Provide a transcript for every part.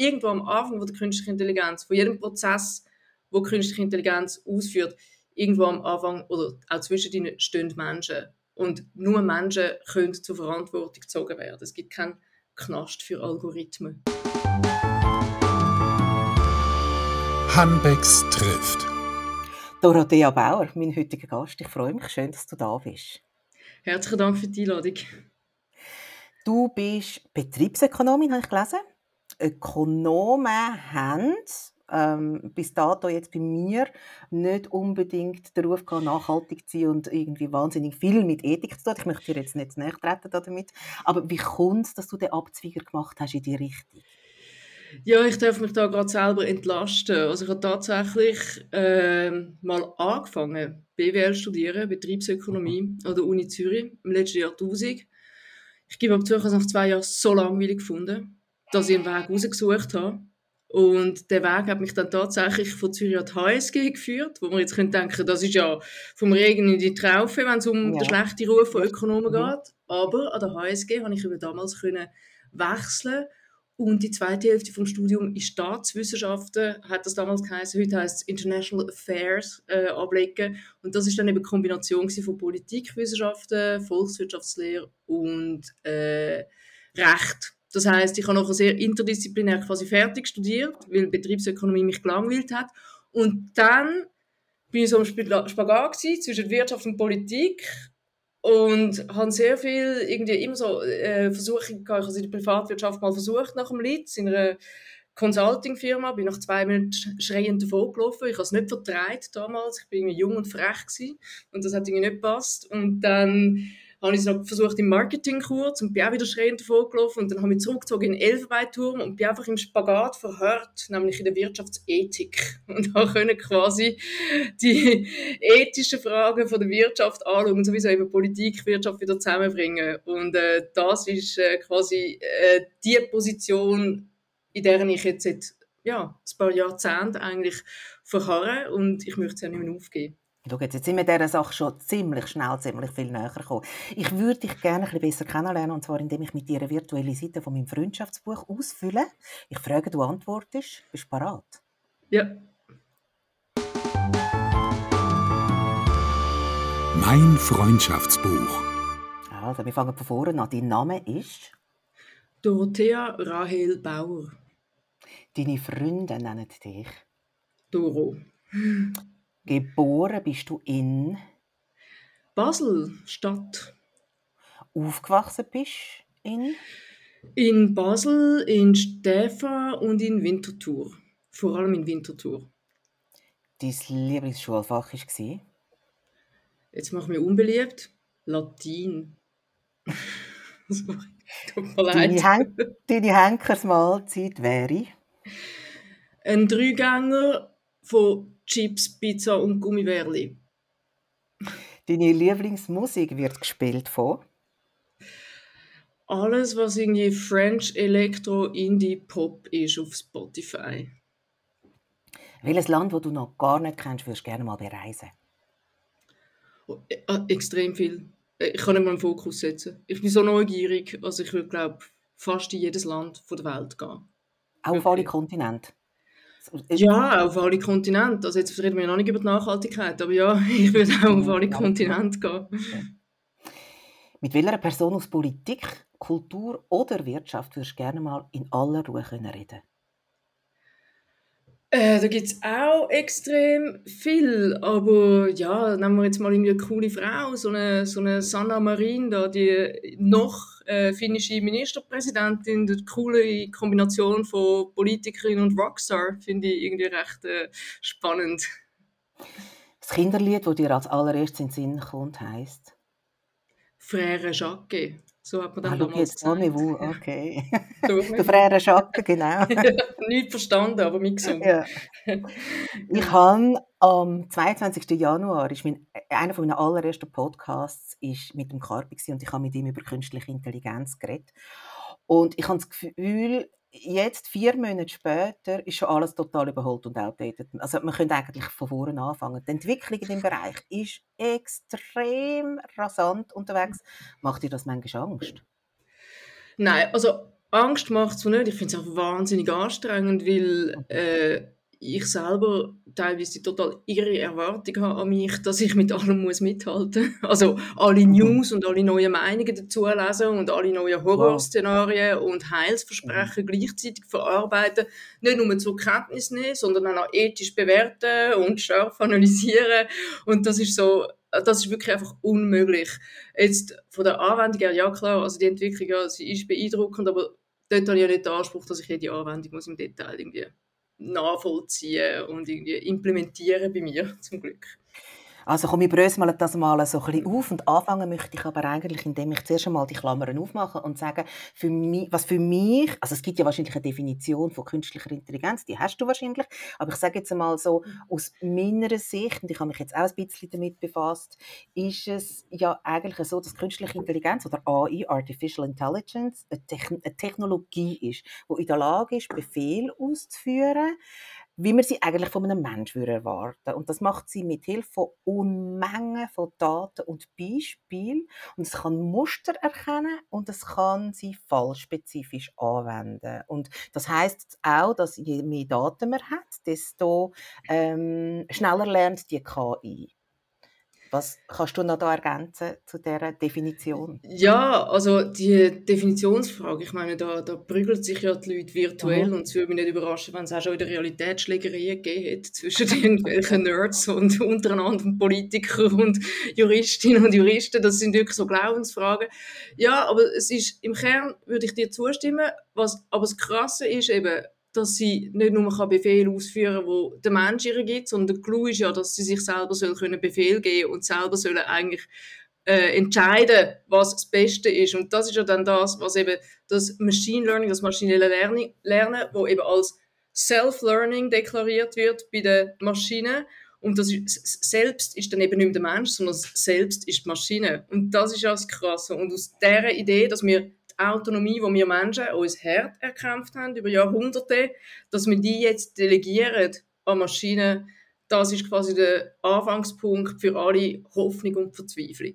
irgendwo am Anfang von der künstlichen Intelligenz, von jedem Prozess, wo künstliche Intelligenz ausführt, irgendwo am Anfang oder auch zwischen ihnen stehen Menschen. Und nur Menschen können zur Verantwortung gezogen werden. Es gibt keinen Knast für Algorithmen. Hanbecks trifft. Dorothea Bauer, mein heutiger Gast. Ich freue mich schön, dass du da bist. Herzlichen Dank für die Einladung. Du bist Betriebsökonomin, habe ich gelesen. Ökonomen haben ähm, bis dato jetzt bei mir nicht unbedingt den Ruf gehabt, nachhaltig zu sein und irgendwie wahnsinnig viel mit Ethik zu tun. Ich möchte dir jetzt nicht näher treten damit. Aber wie kommt es, dass du den Abzweiger gemacht hast in die Richtung? Ja, ich darf mich da gerade selber entlasten. Also ich habe tatsächlich äh, mal angefangen, BWL studieren, Betriebsökonomie mhm. an der Uni Zürich im letzten Jahrtausend. Ich gebe aber zu, ich habe es nach zwei Jahren so langweilig gefunden, dass ich einen Weg rausgesucht habe. Und der Weg hat mich dann tatsächlich von Zürich an die HSG geführt, wo man jetzt könnte denken, das ist ja vom Regen in die Traufe, wenn es um ja. den schlechten Ruf von Ökonomen mhm. geht. Aber an der HSG habe ich über damals können wechseln und die zweite Hälfte vom Studium ist Staatswissenschaften, hat das damals geheißen. Heute heißt es International Affairs äh, ablegen. Und das ist dann eben eine Kombination von Politikwissenschaften, Volkswirtschaftslehre und äh, Recht. Das heißt, ich habe noch sehr interdisziplinär quasi fertig studiert, weil Betriebsökonomie mich gelangweilt hat. Und dann bin ich so im Spagat zwischen Wirtschaft und Politik und habe sehr viel irgendwie immer so äh, Versuche gehabt. Ich habe in der Privatwirtschaft mal versucht nach dem Leads in einer Consulting-Firma, bin nach zwei Minuten schreiend davon gelaufen. Ich habe es nicht vertreibt damals. Ich bin jung und frech gewesen. und das hat irgendwie nicht gepasst. Und dann habe ich es noch versucht im Marketingkurs und bin auch wieder schreiend davon gelaufen und dann habe ich zurückgezogen in den Elfenbeinturm und bin einfach im Spagat verhört, nämlich in der Wirtschaftsethik. Und können quasi die ethischen Fragen von der Wirtschaft anschauen und sowieso eben Politik, Wirtschaft wieder zusammenbringen. Und äh, das ist äh, quasi äh, die Position, in der ich jetzt seit ja, ein paar Jahrzehnten eigentlich verharre. Und ich möchte es ja nicht mehr aufgeben. Schau, jetzt sind wir dieser Sache schon ziemlich schnell, ziemlich viel näher gekommen. Ich würde dich gerne ein bisschen besser kennenlernen, und zwar indem ich mit dir eine virtuelle Seite von meinem Freundschaftsbuch ausfülle. Ich frage, du antwortest. Bist du bereit? Ja. Mein Freundschaftsbuch. Also, wir fangen von vorne an. Dein Name ist? Dorothea Rahel Bauer. Deine Freunde nennen dich? Doro. Geboren bist du in Basel, Stadt. Aufgewachsen bist in In Basel, in Stäfa und in Winterthur. Vor allem in Winterthur. Dein Lieblingsschulfach war? Jetzt mach mir unbeliebt. Latein. Sorry, tut mir leid. Deine, Hen deine Henkersmahlzeit wäre? Ein Dreigänger von Chips, Pizza und Gummibärli. Deine Lieblingsmusik wird gespielt von? Alles, was irgendwie French Electro Indie Pop ist auf Spotify. Welches Land, das du noch gar nicht kennst, würdest du gerne mal bereisen? Oh, äh, extrem viel. Äh, ich kann nicht mal einen Fokus setzen. Ich bin so neugierig, also ich würde glaube fast in jedes Land der Welt gehen. Auch auf alle Kontinente? Ja, auf alle Kontinente. Also jetzt reden wir noch nicht über die Nachhaltigkeit, aber ja, ich würde auch auf alle Kontinente gehen. Mit welcher Person aus Politik, Kultur oder Wirtschaft würdest du gerne mal in aller Ruhe reden äh, da gibt es auch extrem viel, aber ja, nehmen wir jetzt mal eine coole Frau, so eine, so eine Sanna Marin, da, die noch äh, finnische Ministerpräsidentin, die coole Kombination von Politikerin und Rockstar, finde ich irgendwie recht äh, spannend. Das Kinderlied, das dir als allererstes in den Sinn kommt, heisst? Frère Jacques. So hat man dann ah, damals gesagt. Niveau. Okay. der Frère Jacques, genau. Nicht verstanden, aber mitgesungen. Ja. Ich habe am 22. Januar, ist mein, einer meiner allerersten Podcasts ist mit dem Carpi und ich habe mit ihm über künstliche Intelligenz geredet. Und ich habe das Gefühl, jetzt, vier Monate später, ist schon alles total überholt und outdated. Also man könnte eigentlich von vorne anfangen. Die Entwicklung in dem Bereich ist extrem rasant unterwegs. Macht dir das manchmal Angst? Nein, also Angst macht es nicht. Ich finde es auch wahnsinnig anstrengend, weil äh, ich selber teilweise total irre Erwartungen habe an mich, dass ich mit allem muss mithalten muss. Also alle Mhm. News und alle neuen Meinungen dazu lesen und alle neuen Horrorszenarien und Heilsversprechen gleichzeitig verarbeiten. Nicht nur zur Kenntnis nehmen, sondern auch ethisch bewerten und scharf analysieren. Und das ist so, das ist wirklich einfach unmöglich. Jetzt von der Anwendung her, ja klar, also die Entwicklung, ja, sie ist beeindruckend, aber dort habe ich ja nicht den Anspruch, dass ich jede Anwendung muss im Detail irgendwie nachvollziehen und irgendwie implementieren bei mir, zum Glück. Also komm, wir bröseln das mal so ein bisschen auf und anfangen möchte ich aber eigentlich, indem ich zuerst einmal die Klammern aufmache und sage, für mich, was für mich, also es gibt ja wahrscheinlich eine Definition von künstlicher Intelligenz, die hast du wahrscheinlich, aber ich sage jetzt einmal so, aus meiner Sicht, und ich habe mich jetzt auch ein bisschen damit befasst, ist es ja eigentlich so, dass künstliche Intelligenz oder AI, Artificial Intelligence, eine, Techn eine Technologie ist, die in der Lage ist, Befehl auszuführen, wie man sie eigentlich von einem Menschen erwarten würde. Und das macht sie mit Hilfe von Unmengen von Daten und Beispielen. Und es kann Muster erkennen und es kann sie fallspezifisch anwenden. Und das heißt auch, dass je mehr Daten man hat, desto ähm, schneller lernt die KI. Was kannst du noch da ergänzen zu dieser Definition? Ja, also die Definitionsfrage, ich meine, da, da prügeln sich ja die Leute virtuell Mhm. und es würde mich nicht überraschen, wenn es auch schon in der Realität Schlägereien gegeben hätte zwischen irgendwelchen Nerds und untereinander und Politiker und Juristinnen und Juristen. Das sind wirklich so Glaubensfragen. Ja, aber es ist, im Kern würde ich dir zustimmen, was aber das Krasse ist eben, dass sie nicht nur Befehle ausführen kann, wo der Mensch ihr gibt, sondern der Clou ist ja, dass sie sich selber soll können Befehl geben und selber sollen eigentlich äh, entscheiden, was das Beste ist. Und das ist ja dann das, was eben das Machine Learning, das maschinelle Lernen, Lernen wo eben als Self-Learning deklariert wird bei den Maschinen. Und das ist, selbst ist dann eben nicht mehr der Mensch, sondern selbst ist die Maschine. Und das ist ja das Krasse. Und aus dieser Idee, dass wir die Autonomie, die wir Menschen uns hart erkämpft haben über Jahrhunderte, dass wir die jetzt delegieren an Maschinen, das ist quasi der Anfangspunkt für alle Hoffnung und Verzweiflung.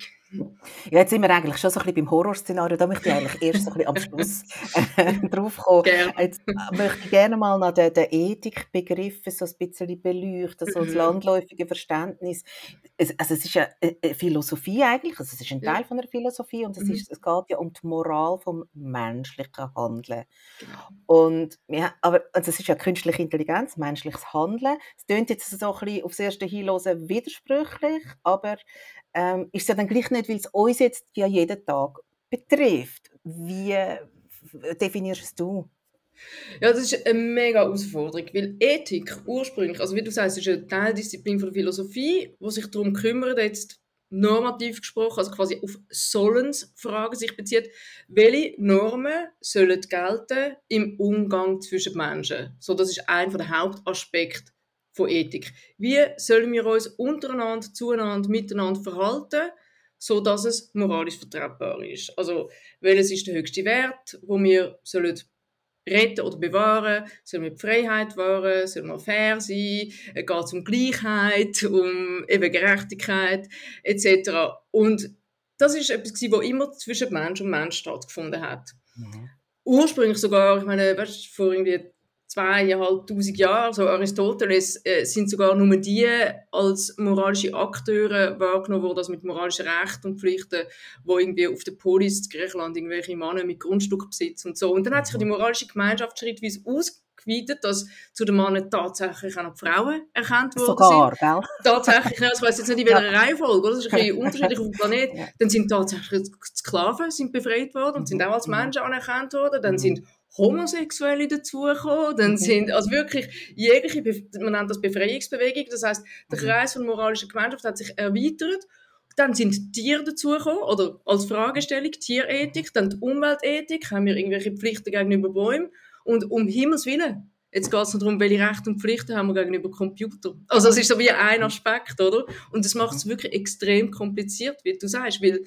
Ja, jetzt sind wir eigentlich schon so ein bisschen beim Horrorszenario. Da möchte ich eigentlich erst so ein bisschen am Schluss äh, drauf kommen. Gerne. Jetzt äh, möchte ich gerne mal noch den, den Ethikbegriff so ein bisschen beleuchten, so das Mhm. landläufige Verständnis. Es, also es ist ja eine eine Philosophie eigentlich, also es ist ein Ja. Teil von einer Philosophie und es, Mhm. ist, es geht ja um die Moral vom menschlichen Handeln. Genau. Und ja, aber also es ist ja künstliche Intelligenz, menschliches Handeln. Es klingt jetzt so ein bisschen aufs erste Hinhören widersprüchlich, aber ähm, ist es ja dann gleich nicht, weil es uns jetzt ja jeden Tag betrifft. Wie definierst du? Ja, das ist eine mega Herausforderung, weil Ethik ursprünglich, also wie du sagst, ist eine Teildisziplin von der Philosophie, die sich darum kümmert, jetzt normativ gesprochen, also quasi auf Sollensfragen sich bezieht, welche Normen sollen gelten im Umgang zwischen Menschen. So, das ist einer der Hauptaspekte von Ethik. Wie sollen wir uns untereinander, zueinander, miteinander verhalten, so dass es moralisch vertretbar ist? Also, welches ist der höchste Wert, wo wir sollen retten oder bewahren, sollen wir die Freiheit wahren, sollen wir fair sein, geht es um Gleichheit, um eben Gerechtigkeit etc. Und das ist etwas, was immer zwischen Mensch und Mensch stattgefunden hat. Mhm. Ursprünglich sogar, ich meine, weißt, vor irgendwie zweieinhalbtausend Jahren, so Aristoteles, äh, sind sogar nur die als moralische Akteure wahrgenommen worden, also mit moralischen Rechten und Pflichten, wo irgendwie auf der Polis in Griechenland irgendwelche Männer mit Grundstückbesitz und so. Und dann hat sich die moralische Gemeinschaft schrittweise ausgeweitet, dass zu den Männern tatsächlich auch noch die Frauen erkannt worden Sogar, sind. gell? Tatsächlich, ich weiß jetzt nicht in welcher Reihenfolge, oder? das ist ein bisschen unterschiedlich auf dem Planet. Ja. Dann sind tatsächlich Sklaven sind befreit worden und sind auch als Mhm. Menschen anerkannt worden. Dann Mhm. sind Homosexuelle dazugekommen, dann Mhm. sind, also wirklich jegliche, man nennt das Befreiungsbewegung, das heißt, der Mhm. Kreis von moralischer Gemeinschaft hat sich erweitert. Dann sind Tiere dazugekommen, oder als Fragestellung Tierethik, dann die Umweltethik, haben wir irgendwelche Pflichten gegenüber Bäumen und um Himmels Willen, jetzt geht es darum, welche Rechte und Pflichten haben wir gegenüber Computer. Also es ist so wie ein Aspekt, oder? Und das macht es wirklich extrem kompliziert, wie du sagst, weil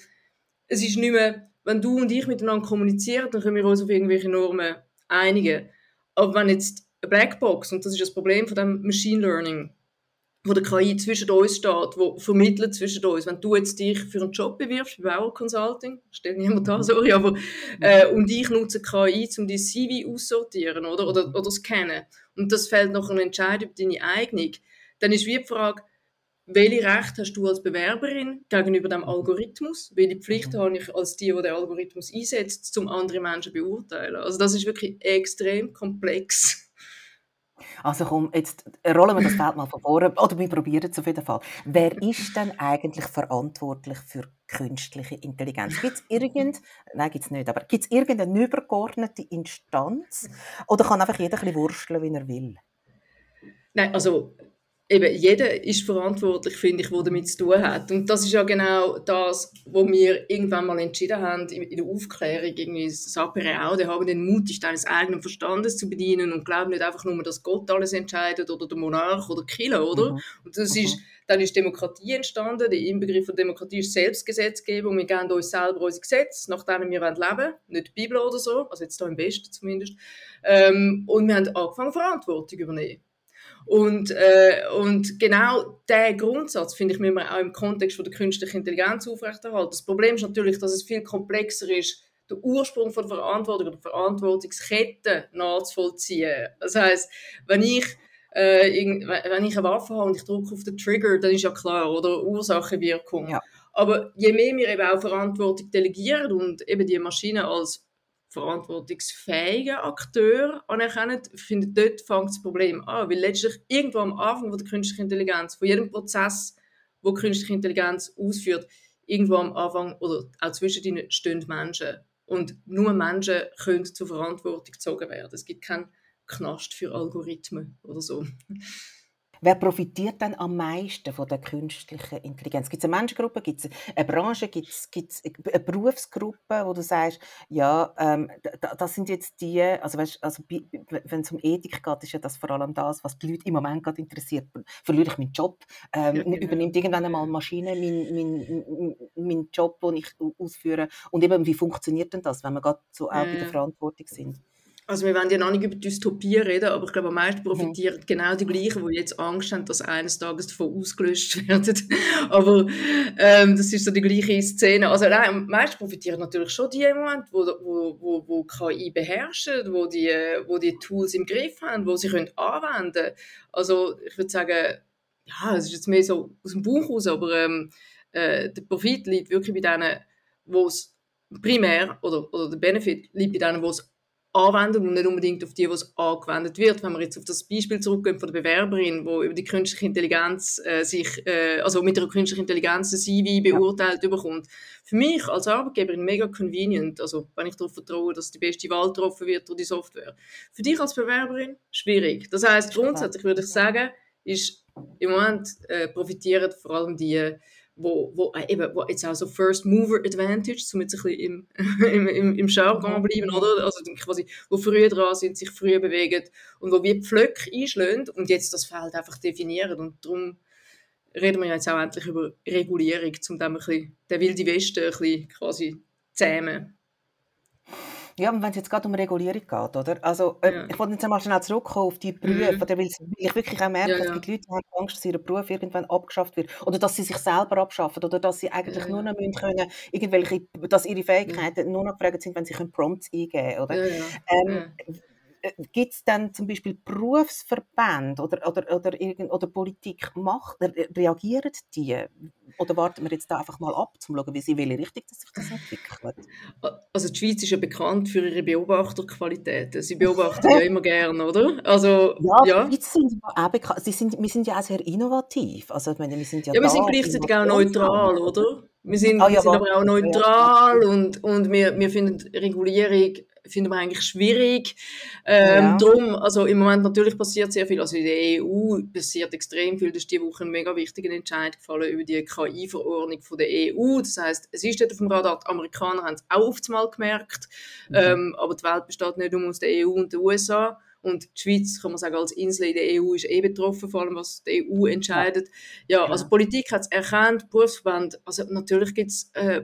es ist nicht mehr, wenn du und ich miteinander kommunizieren, dann können wir uns auf irgendwelche Normen einigen. Aber wenn jetzt eine Blackbox, und das ist das Problem von dem Machine Learning, wo der KI zwischen uns steht, wo vermittelt zwischen uns. Wenn du jetzt dich für einen Job bewirbst, bei Bauer Consulting, stellt niemand da, sorry, aber, äh, und ich nutze KI, um dein CV aussortieren, oder, oder, oder scannen, und das fällt noch ein Entscheid über deine Eignung, dann ist wie die Frage, welche Rechte hast du als Bewerberin gegenüber dem Algorithmus? Welche Pflichten mhm. habe ich als die, die den Algorithmus einsetzt, um andere Menschen zu beurteilen? Also das ist wirklich extrem komplex. Also komm, jetzt rollen wir das Feld mal von vorne, oder wir probieren es auf jeden Fall. Wer ist denn eigentlich verantwortlich für künstliche Intelligenz? Gibt es irgend, nein, gibt es nicht, aber gibt es irgendeine übergeordnete Instanz? Oder kann einfach jeder ein bisschen wursteln, wie er will? Nein, also eben jeder ist verantwortlich, finde ich, der damit zu tun hat. Und das ist ja genau das, was wir irgendwann mal entschieden haben in der Aufklärung, irgendwie auch, die haben den Mut, sich deines eigenen Verstandes zu bedienen und glauben nicht einfach nur, dass Gott alles entscheidet oder der Monarch oder Killer, oder? Mhm. Und das mhm. ist, dann ist Demokratie entstanden, der Inbegriff von Demokratie ist Selbstgesetzgebung, wir geben uns selber unsere Gesetze, nach denen wir leben wollen, nicht die Bibel oder so, also jetzt hier im Westen zumindest. Ähm, und wir haben angefangen, Verantwortung zu übernehmen. Und, äh, und genau diesen Grundsatz, finde ich, müssen wir auch im Kontext von der künstlichen Intelligenz aufrechterhalten. Das Problem ist natürlich, dass es viel komplexer ist, den Ursprung von der Verantwortung oder Verantwortungskette nachzuvollziehen. Das heißt, wenn ich äh, wenn ich eine Waffe habe und ich drücke auf den Trigger, dann ist ja klar, oder Ursache, Wirkung. Ja. Aber je mehr wir eben auch Verantwortung delegieren und eben die Maschine als verantwortungsfähigen Akteur anerkennen, finde dort fängt das Problem an. Weil letztlich irgendwo am Anfang von der künstlichen Intelligenz, von jedem Prozess, wo künstliche Intelligenz ausführt, irgendwo am Anfang oder auch zwischen ihnen stehen Menschen. Und nur Menschen können zur Verantwortung gezogen werden. Es gibt keinen Knast für Algorithmen oder so. Wer profitiert denn am meisten von der künstlichen Intelligenz? Gibt es eine Menschengruppe, gibt es eine Branche, gibt es, eine Berufsgruppe, wo du sagst, ja, ähm, das sind jetzt die, also, weißt, also wenn es um Ethik geht, ist ja das vor allem das, was die Leute im Moment gerade interessiert. Verliere ich meinen Job? Ähm, ja, genau. Übernimmt irgendwann einmal eine Maschine meinen mein, mein Job, den ich ausführe? Und eben, wie funktioniert denn das, wenn wir gerade so auch bei der Verantwortung sind? Also wir wollen ja noch nicht über Dystopie reden, aber ich glaube, am meisten profitieren mhm. genau die gleichen, die jetzt Angst haben, dass eines Tages davon ausgelöscht werden. aber ähm, das ist so die gleiche Szene. Also nein, am meisten profitieren natürlich schon die im Moment, wo, wo, wo, wo KI beherrschen, wo die, wo die Tools im Griff haben, wo sie können anwenden Also ich würde sagen, ja, es ist jetzt mehr so aus dem Buch raus, aber ähm, äh, der Profit liegt wirklich bei denen, wo es primär, oder, oder der Benefit liegt bei denen, wo es anwenden und nicht unbedingt auf die, was angewendet wird. Wenn wir jetzt auf das Beispiel zurückgehen von der Bewerberin, wo über die künstliche Intelligenz äh, sich, äh, also mit der künstlichen Intelligenz ein CV beurteilt ja. bekommt. Für mich als Arbeitgeberin mega convenient, also wenn ich darauf vertraue, dass die beste Wahl getroffen wird durch die Software. Für dich als Bewerberin schwierig. Das heißt grundsätzlich würde ich sagen, ist im Moment äh, profitieren vor allem die wo, wo, äh, eben, wo jetzt auch so First Mover Advantage, um jetzt ein bisschen im, im, im, im Jargon mhm. bleiben, oder? Also quasi, wo früher dran sind, sich früher bewegen und wo wir Pflöcke einschlagen und jetzt das Feld einfach definieren und darum reden wir jetzt auch endlich über Regulierung, um dem ein bisschen, den wilden Westen ein bisschen quasi zähmen. Ja, und wenn es jetzt gerade um Regulierung geht, oder? Also, äh, ja. ich wollte jetzt einmal schnell zurückkommen auf die Berufe, mhm. weil ich wirklich auch merke, ja, ja. dass die Leute haben Angst, dass ihr Beruf irgendwann abgeschafft wird oder dass sie sich selber abschaffen oder dass sie eigentlich ja. nur noch müssen können, irgendwelche, dass ihre Fähigkeiten nur noch gefragt sind, wenn sie Prompts eingeben können, oder? Ähm, äh, gibt es dann zum Beispiel Berufsverbände oder, oder, oder, irgend, oder Politik macht, reagieren die? Oder warten wir jetzt da einfach mal ab, um zu schauen, wie sie welche Richtung dass sich das entwickelt? Also die Schweiz ist ja bekannt für ihre Beobachterqualitäten. Sie beobachten ja immer gerne, oder? Also, ja, ja. Die Schweiz sind auch bekannt. Sie sind, wir sind ja auch sehr innovativ. Also, ich meine, wir sind ja, ja wir sind gleichzeitig auch neutral, oder? Wir sind, ah, ja, wir sind aber auch neutral ja. und, und wir, wir finden Regulierung finden wir eigentlich schwierig. Ähm, ja. Drum, also im Moment natürlich passiert sehr viel. Also in der EU passiert extrem viel. Das ist diese Woche ein mega wichtiger Entscheid gefallen über die KI-Verordnung von der EU. Das heißt, es ist dort auf dem Radar. Die Amerikaner haben es auch oft mal gemerkt. Mhm. Ähm, aber die Welt besteht nicht nur aus der EU und den USA. Und die Schweiz, kann man sagen, als Insel in der EU ist eh betroffen, vor allem was die EU entscheidet. Ja, also Politik hat es erkannt, Berufsverband, also natürlich gibt es äh,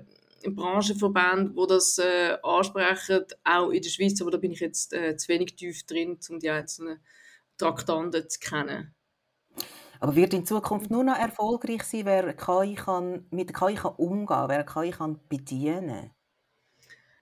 Branchenverbände, die das äh, ansprechen, auch in der Schweiz, aber da bin ich jetzt äh, zu wenig tief drin, um die einzelnen Traktanten zu kennen. Aber wird in Zukunft nur noch erfolgreich sein, wer KI kann, mit der KI kann umgehen wer KI kann bedienen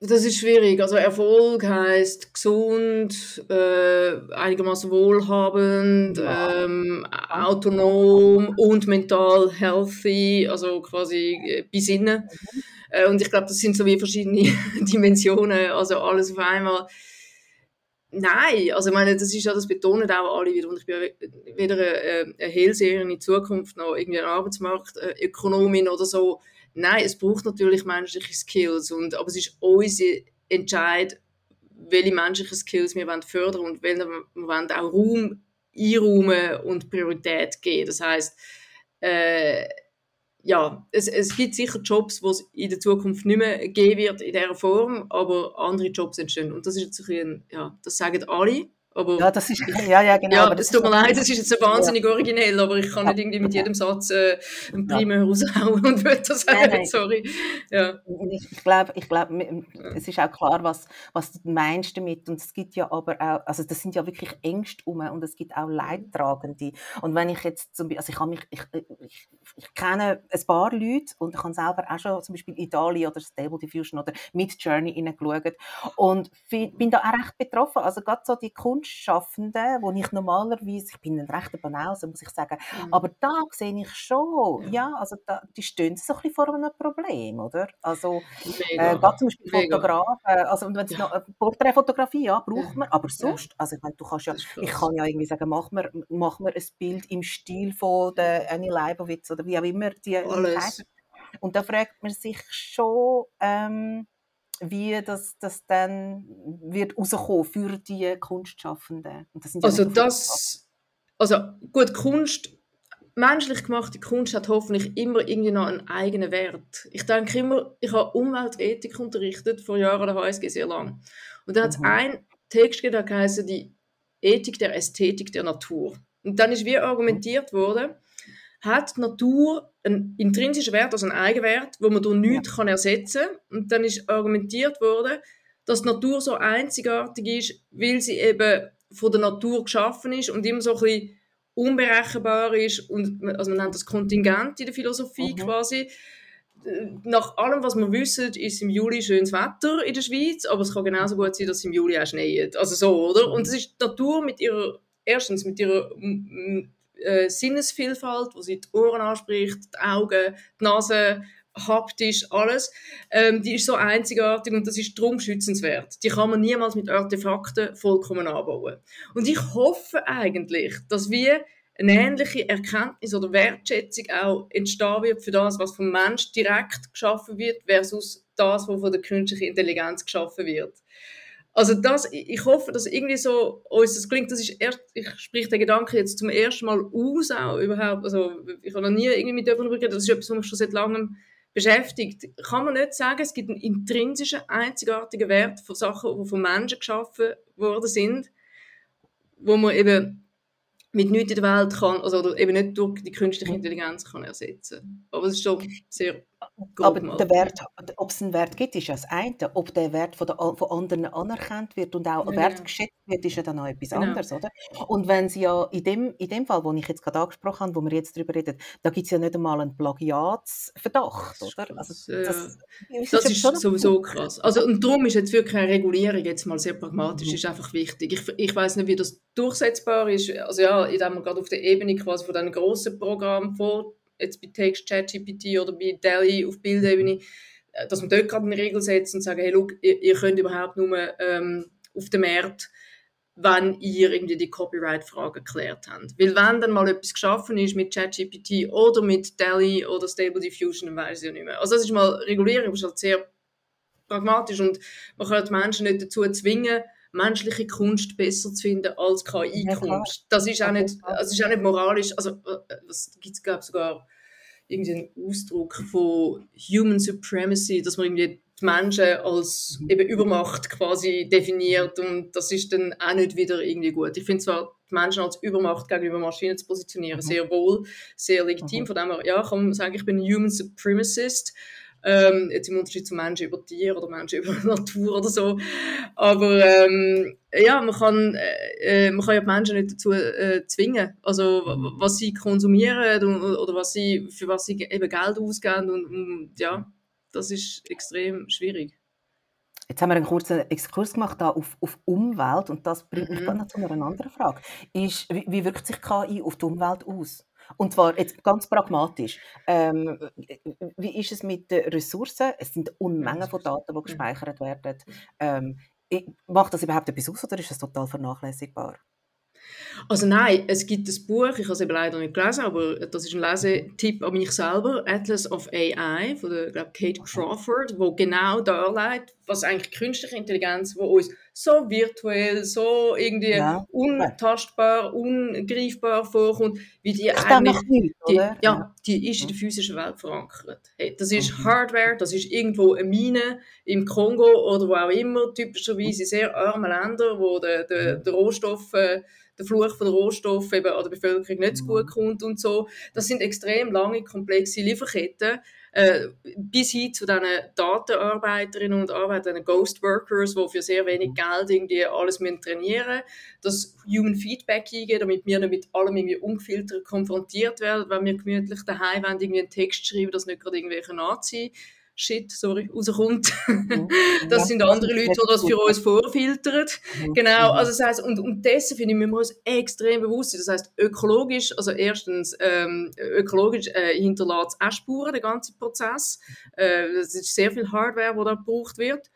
das ist schwierig. Also Erfolg heißt gesund, äh, einigermaßen wohlhabend, ähm, autonom und mental healthy, also quasi äh, besinnen. Mhm. Äh, und ich glaube, das sind so wie verschiedene Dimensionen, also alles auf einmal. Nein, also ich meine, das ist ja, das betonen auch alle wieder. Und ich bin weder eine, eine Hellseherin in Zukunft noch irgendwie ein Arbeitsmarktökonomin oder so Nein, es braucht natürlich menschliche Skills, und, aber es ist unser Entscheid, welche menschlichen Skills wir fördern und welche wir auch Raum einräumen und Priorität geben. Das heißt, äh, ja, es, es gibt sicher Jobs, die es in der Zukunft nicht mehr geben wird in dieser Form, aber andere Jobs entstehen. Und das ist jetzt ein bisschen, ja, das sagen alle. Aber, ja, das ist, ja, ja, genau. Ja, es tut mir leid, das ist jetzt so wahnsinnig ja. originell, aber ich kann nicht irgendwie mit jedem Satz äh, einen Primär ja. raushauen und Wörter sagen, nein, nein. sorry. Ja. Ich, ich glaube, ich glaub, es ist auch klar, was, was du meinst damit und es gibt ja aber auch, also das sind ja wirklich Ängste um und es gibt auch Leidtragende und wenn ich jetzt zum Beispiel, also ich, habe mich, ich, ich, ich kenne ein paar Leute und ich habe selber auch schon zum Beispiel Italien oder Stable Diffusion oder Mid Journey hineingeschaut und bin da auch recht betroffen, also gerade so die Kunden Kunstschaffenden, wo ich normalerweise, ich bin ein rechter Banause, muss ich sagen, mhm. aber da sehe ich schon, ja, ja also da, die stehen so ein bisschen vor einem Problem, oder? Also, äh, gerade zum Beispiel Fotografen, also wenn ja. noch, äh, Porträtfotografie, ja, braucht man, aber sonst, also ich meine, du kannst ja, ich kann ja irgendwie sagen, mach mir, mach mir ein Bild im Stil von der Annie Leibowitz oder wie auch immer, die Alles. Und da fragt man sich schon, ähm, wie das, das dann wird rauskommen für die Kunstschaffenden. Das also das, also gut, Kunst, menschlich gemachte Kunst hat hoffentlich immer irgendwie noch einen eigenen Wert. Ich denke immer, ich habe Umweltethik unterrichtet, vor Jahren an der HSG sehr lang. Und da hat es mhm. einen Text gegeben, der die Ethik der Ästhetik der Natur. Und dann ist wie argumentiert worden, hat die Natur einen intrinsischen Wert, also einen Eigenwert, wo man durch nichts ja. kann ersetzen kann. Und dann ist argumentiert worden, dass die Natur so einzigartig ist, weil sie eben von der Natur geschaffen ist und immer so ein bisschen unberechenbar ist und also man nennt das Kontingent in der Philosophie mhm. quasi. Nach allem, was wir wissen, ist im Juli schönes Wetter in der Schweiz, aber es kann genauso gut sein, dass es im Juli auch schneit. Also so, oder? Und es ist die Natur mit ihrer, erstens mit ihrer äh, Sinnesvielfalt, wo sie die Ohren anspricht, die Augen, die Nase, haptisch, alles, ähm, die ist so einzigartig und das ist darum schützenswert. Die kann man niemals mit Artefakten vollkommen anbauen. Und ich hoffe eigentlich, dass wir eine ähnliche Erkenntnis oder Wertschätzung auch entstehen wird für das, was vom Mensch direkt geschaffen wird, versus das, was von der künstlichen Intelligenz geschaffen wird. Also das, ich hoffe, dass irgendwie so uns das klingt, das ist erst, ich spreche den Gedanken jetzt zum ersten Mal aus auch überhaupt, also ich habe noch nie irgendwie mit jemandem geredet, das ist etwas, was mich schon seit langem beschäftigt. Kann man nicht sagen, es gibt einen intrinsischen, einzigartigen Wert von Sachen, die von Menschen geschaffen worden sind, wo man eben mit nichts in der Welt kann, also oder eben nicht durch die künstliche Intelligenz kann ersetzen. Aber es ist schon sehr aber der Wert, ob es einen Wert gibt, ist ja das eine. Ob der Wert von, der, von anderen anerkannt wird und auch ja, wertgeschätzt wird, ist ja dann auch etwas genau. anderes, oder? Und wenn sie ja in dem, in dem Fall, wo ich jetzt gerade angesprochen habe, wo wir jetzt darüber reden, da gibt es ja nicht einmal einen Plagiatsverdacht, oder? Also, das, ja. das ist, sowieso krass. Also, und darum ist jetzt wirklich eine Regulierung jetzt mal sehr pragmatisch, mhm. ist einfach wichtig. Ich, ich weiß nicht, wie das durchsetzbar ist. Also ja, indem man gerade auf der Ebene quasi von diesen grossen Programmen vor jetzt bei Text, ChatGPT oder bei Delhi auf Bildebene, äh, dass man dort gerade eine Regel setzt und sagt, hey, look, ihr, ihr könnt überhaupt nur ähm, auf dem Markt, wenn ihr irgendwie die Copyright-Frage geklärt habt. Weil wenn dann mal etwas geschaffen ist mit ChatGPT oder mit Delhi oder Stable Diffusion, dann weiß ich ja nicht mehr. Also das ist mal Regulierung, das ist halt sehr pragmatisch und man kann die Menschen nicht dazu zwingen, menschliche Kunst besser zu finden als KI-Kunst. das ist auch nicht, das ist auch nicht moralisch. Also, es gibt glaube sogar irgendeinen Ausdruck von Human Supremacy, dass man irgendwie die Menschen als eben Übermacht quasi definiert und das ist dann auch nicht wieder irgendwie gut. Ich finde zwar die Menschen als Übermacht gegenüber Maschinen zu positionieren mhm. sehr wohl, sehr legitim. Mhm. Von dem her, ja, kann man sagen, ich bin ein Human Supremacist, Ähm, jetzt im Unterschied zu Menschen über Tiere oder Menschen über Natur oder so. Aber ähm, ja, man kann, äh, äh man kann ja die Menschen nicht dazu äh, zwingen. Also was sie konsumieren oder was sie, für was sie eben Geld ausgeben und, und ja, das ist extrem schwierig. Jetzt haben wir einen kurzen Exkurs gemacht da auf, auf Umwelt und das bringt mich mhm. noch zu einer anderen Frage. Ist, wie, wie, wirkt sich KI auf die Umwelt aus? Und zwar jetzt ganz pragmatisch. Ähm, wie ist es mit den Ressourcen? Es sind Unmengen von Daten, die gespeichert werden. Ähm, macht das überhaupt etwas aus oder ist das total vernachlässigbar? Also nein, es gibt ein Buch, ich habe es eben leider nicht gelesen, aber das ist ein Lesetipp an mich selber, Atlas of AI von der, glaub, Kate Crawford, wo genau darlegt, was eigentlich künstliche Intelligenz, wo uns so virtuell, so irgendwie ja. untastbar, ungreifbar vorkommt, wie die das eigentlich, nicht, die, ja, die ist in der mhm. physischen Welt verankert. Hey, das ist mhm. Hardware, das ist irgendwo eine Mine im Kongo oder wo auch immer, typischerweise in sehr armen Ländern, wo der, der, der Rohstoff äh, der Fluch von Rohstoffen eben an der Bevölkerung nicht so gut mhm. kommt und so. Das sind extrem lange, komplexe Lieferketten, äh, bis hin zu diesen Datenarbeiterinnen und Arbeitern, den Ghost Workers, die für sehr wenig mhm. Geld irgendwie alles müssen trainieren müssen, das Human Feedback eingeben, damit wir nicht mit allem irgendwie ungefiltert konfrontiert werden, wenn wir gemütlich daheim wollen, irgendwie einen Text schreiben, das nicht gerade irgendwelche Nazi Shit, sorry, rauskommt. Mhm. das sind andere Leute, die das für uns vorfiltern. Mhm. Genau, mhm. also das heisst, und, und dessen finde ich, müssen wir uns extrem bewusst sein. Das heisst, ökologisch, also erstens, ähm, ökologisch äh, hinterlässt es auch Spuren, der ganze Prozess. Äh, das ist sehr viel Hardware, die da gebraucht wird.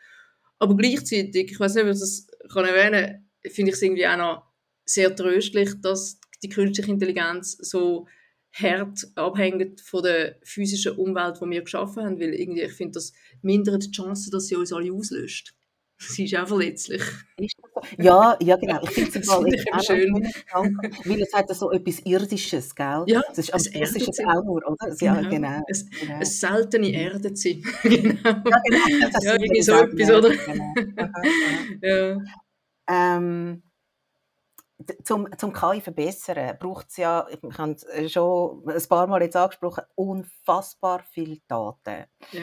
Aber gleichzeitig, ich weiß nicht, ob ich das kann erwähnen finde ich es irgendwie auch noch sehr tröstlich, dass die künstliche Intelligenz so hart abhängt von der physischen Umwelt, die wir geschaffen haben, weil irgendwie, ich finde, das mindert die Chance, dass sie uns alle auslöscht. Sie ist auch verletzlich. Ja, ja genau. Ich finde es auch schön. Weil es hat so etwas Irdisches, gell? Ja, das ist, also, das ist auch nur, oder? Ja, genau. genau. Es, genau. Es seltene Erde zu genau. Ja, genau. Das ja, irgendwie so etwas, oder? Genau. ja. Ähm, zum, zum KI verbessern braucht es ja, ich habe es schon ein paar Mal jetzt angesprochen, unfassbar viele Daten. Ja.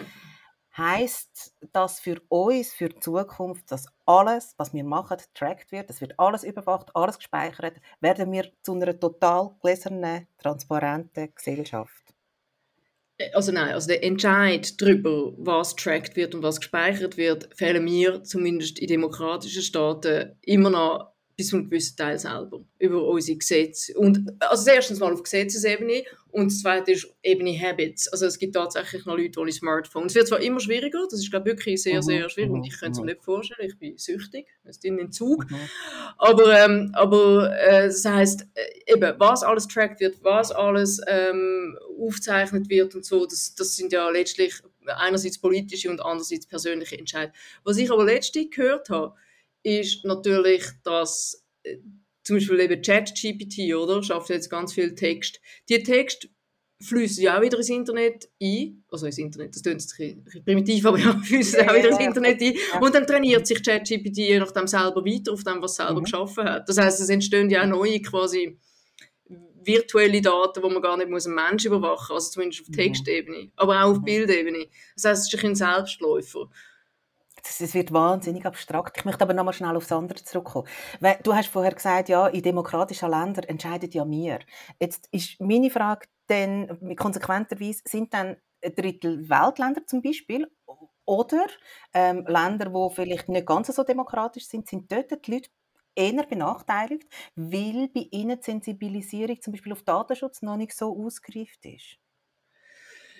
Heißt das für uns, für die Zukunft, dass alles, was wir machen, tracked wird, es wird alles überwacht, alles gespeichert, werden wir zu einer total gläsernen, transparenten Gesellschaft? Äh, also nein, also der Entscheid darüber, was tracked wird und was gespeichert wird, fehlen mir zumindest in demokratischen Staaten immer noch bis zu einem gewissen Teil selber über unsere Gesetze. Und, also erstens mal auf Gesetzesebene und das zweite ist Ebene Habits. Also es gibt tatsächlich noch Leute ohne Smartphone. Es wird zwar immer schwieriger, das ist glaube ich wirklich sehr, sehr schwierig und ich könnte es mir nicht vorstellen, ich bin süchtig, es ist in den Zug. Aber, ähm, aber äh, das heißt äh, eben, was alles trackt wird, was alles ähm, aufgezeichnet wird und so, das, das sind ja letztlich einerseits politische und andererseits persönliche Entscheidungen. Was ich aber letztlich gehört habe, ist natürlich, dass äh, zum Beispiel eben ChatGPT, oder, schafft jetzt ganz viel Text. Die Text fließen ja auch wieder ins Internet ein, also ins Internet, das klingt ein bisschen primitiv, aber ja, fließen ja, auch wieder ins Internet ein. Und dann trainiert sich ChatGPT je nachdem selber weiter auf dem, was es selber mhm. geschaffen hat. Das heißt, es entstehen ja auch neue quasi virtuelle Daten, die man gar nicht muss einen Menschen überwachen muss, also zumindest auf mhm. Textebene, aber auch auf mhm. Bildebene. Das heißt, es ist ein Selbstläufer es wird wahnsinnig abstrakt. Ich möchte aber noch mal schnell aufs andere zurückkommen. Du hast vorher gesagt, ja, in demokratischen Ländern entscheiden ja wir. Jetzt ist meine Frage dann konsequenterweise, sind dann Drittel Weltländer zum Beispiel oder ähm, Länder, wo vielleicht nicht ganz so demokratisch sind, sind dort die Leute eher benachteiligt, weil bei ihnen die Sensibilisierung zum Beispiel auf Datenschutz noch nicht so ausgereift ist?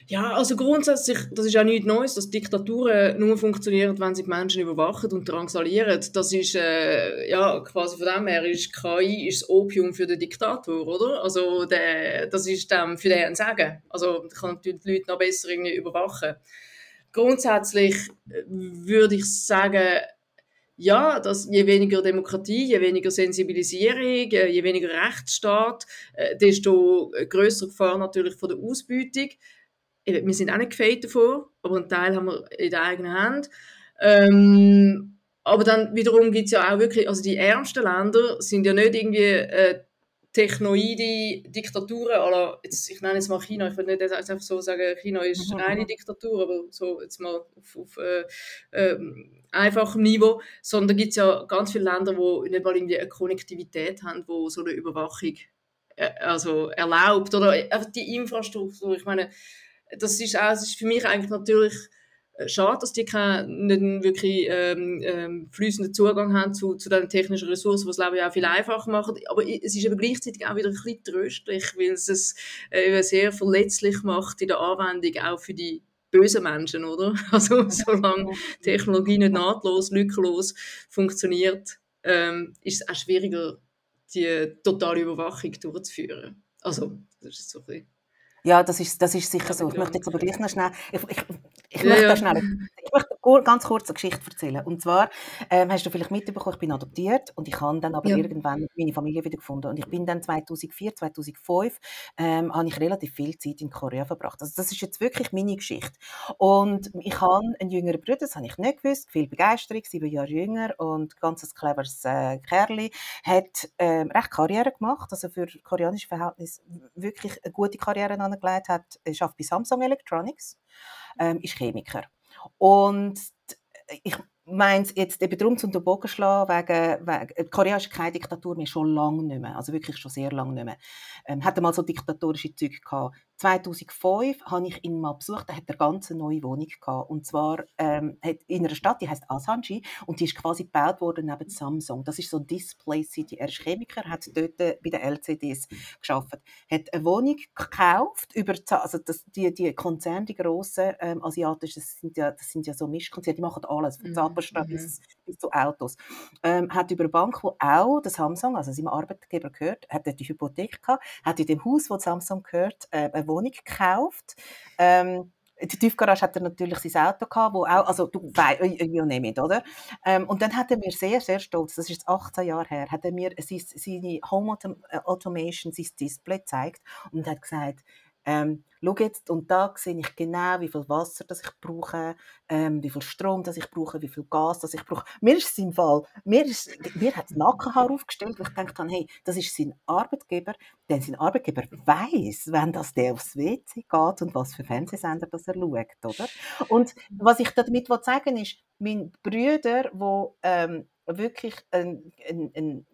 Ja, also grundsätzlich, das ist auch nichts Neues, dass Diktaturen nur funktionieren, wenn sie die Menschen überwachen und drangsalieren. Das ist, äh, ja, quasi von dem her ist KI ist das Opium für den Diktator, oder? Also, der, das ist dem für den Sagen. Also, kann die Leute noch besser irgendwie überwachen. Grundsätzlich äh, würde ich sagen, ja, dass je weniger Demokratie, je weniger Sensibilisierung, äh, je weniger Rechtsstaat, äh, desto größer Gefahr natürlich von der Ausbeutung wir sind auch nicht gefeit davon, aber einen Teil haben wir in der eigenen Hand. Ähm, aber dann wiederum gibt es ja auch wirklich, also die ärmsten Länder sind ja nicht irgendwie äh, technoide Diktaturen, aller, jetzt, ich nenne jetzt mal China, ich will nicht einfach so sagen, China ist Mhm, reine. Diktatur, aber so jetzt mal auf, auf äh, ähm, einfachem Niveau, sondern gibt es ja ganz viele Länder, die nicht mal irgendwie eine Konnektivität haben, wo so eine Überwachung äh, also erlaubt oder einfach die Infrastruktur, ich meine, das ist, auch, das ist für mich eigentlich natürlich äh, schade, dass die keinen wirklich ähm, ähm, fließenden Zugang haben zu, zu den technischen Ressourcen, was Leben ja auch viel einfacher machen. Aber es ist aber gleichzeitig auch wieder ein bisschen tröstlich, weil es es äh, sehr verletzlich macht in der Anwendung, auch für die bösen Menschen, oder? Also solange Technologie nicht nahtlos, lückenlos funktioniert, ähm, ist es auch schwieriger, die totale Überwachung durchzuführen. Also, das ist so ein bisschen Ja, das ist, das ist sicher Ja, so. Ich möchte jetzt aber gleich noch schnell, ich, ich, ich Ja, möchte ja. da schnell, ich möchte ganz kurz eine Geschichte erzählen. Und zwar ähm, hast du vielleicht mitbekommen, ich bin adoptiert und ich habe dann aber Ja. irgendwann meine Familie wieder gefunden. Und ich bin dann 2004, 2005, ähm, habe ich relativ viel Zeit in Korea verbracht. Also das ist jetzt wirklich meine Geschichte. Und ich habe einen jüngeren Bruder, das habe ich nicht gewusst, viel Begeisterung, sieben Jahre jünger und ganz ein cleveres äh, Kerli, hat ähm, recht Karriere gemacht, also für koreanische Verhältnisse wirklich eine gute Karriere angelegt, hat, er arbeitet bei Samsung Electronics, ähm, ist Chemiker. Und ich meine jetzt eben darum zum Bogen schlagen, wegen, wegen Korea ist keine Diktatur mehr, schon lange nicht mehr, also wirklich schon sehr lange nicht mehr. Ähm, hatte mal so diktatorische Züge gehabt. 2005 habe ich ihn mal besucht, da hat er ganz eine neue Wohnung gehabt. Und zwar ähm, hat in einer Stadt, die heißt Asanji, und die ist quasi gebaut worden neben Samsung. Das ist so Display City. Er ist Chemiker, hat dort äh, bei den LCDs geschafft, hat eine Wohnung gekauft über also das, die, die Konzerne, die grossen ähm, asiatischen, das sind ja, das sind ja so Mischkonzerne, die machen alles, von Zahnpasta mhm. bis, bis zu Autos. Ähm, hat über eine Bank, wo auch der Samsung, also seinem Arbeitgeber gehört, hat dort die Hypothek gehabt, hat in dem Haus, wo Samsung gehört, äh, eine Wohnung gekauft. Ähm, die Tiefgarage hat er natürlich sein Auto gehabt, wo auch, also du weißt, you name it, oder? Ähm, und dann hat er mir sehr, sehr stolz, das ist jetzt 18 Jahre her, hat er mir sein, seine Home äh, Automation, sein Display gezeigt und hat gesagt, ähm, schau jetzt, und da sehe ich genau, wie viel Wasser das ich brauche, ähm, wie viel Strom das ich brauche, wie viel Gas das ich brauche. Mir ist es im Fall, mir, ist, mir hat das Nackenhaar aufgestellt, weil ich gedacht habe, hey, das ist sein Arbeitgeber, denn sein Arbeitgeber weiß, wenn das der aufs WC geht und was für Fernsehsender das er schaut, oder? Und was ich damit will sagen ist, mein Brüder, wo ähm, wirklich ein, ein, ein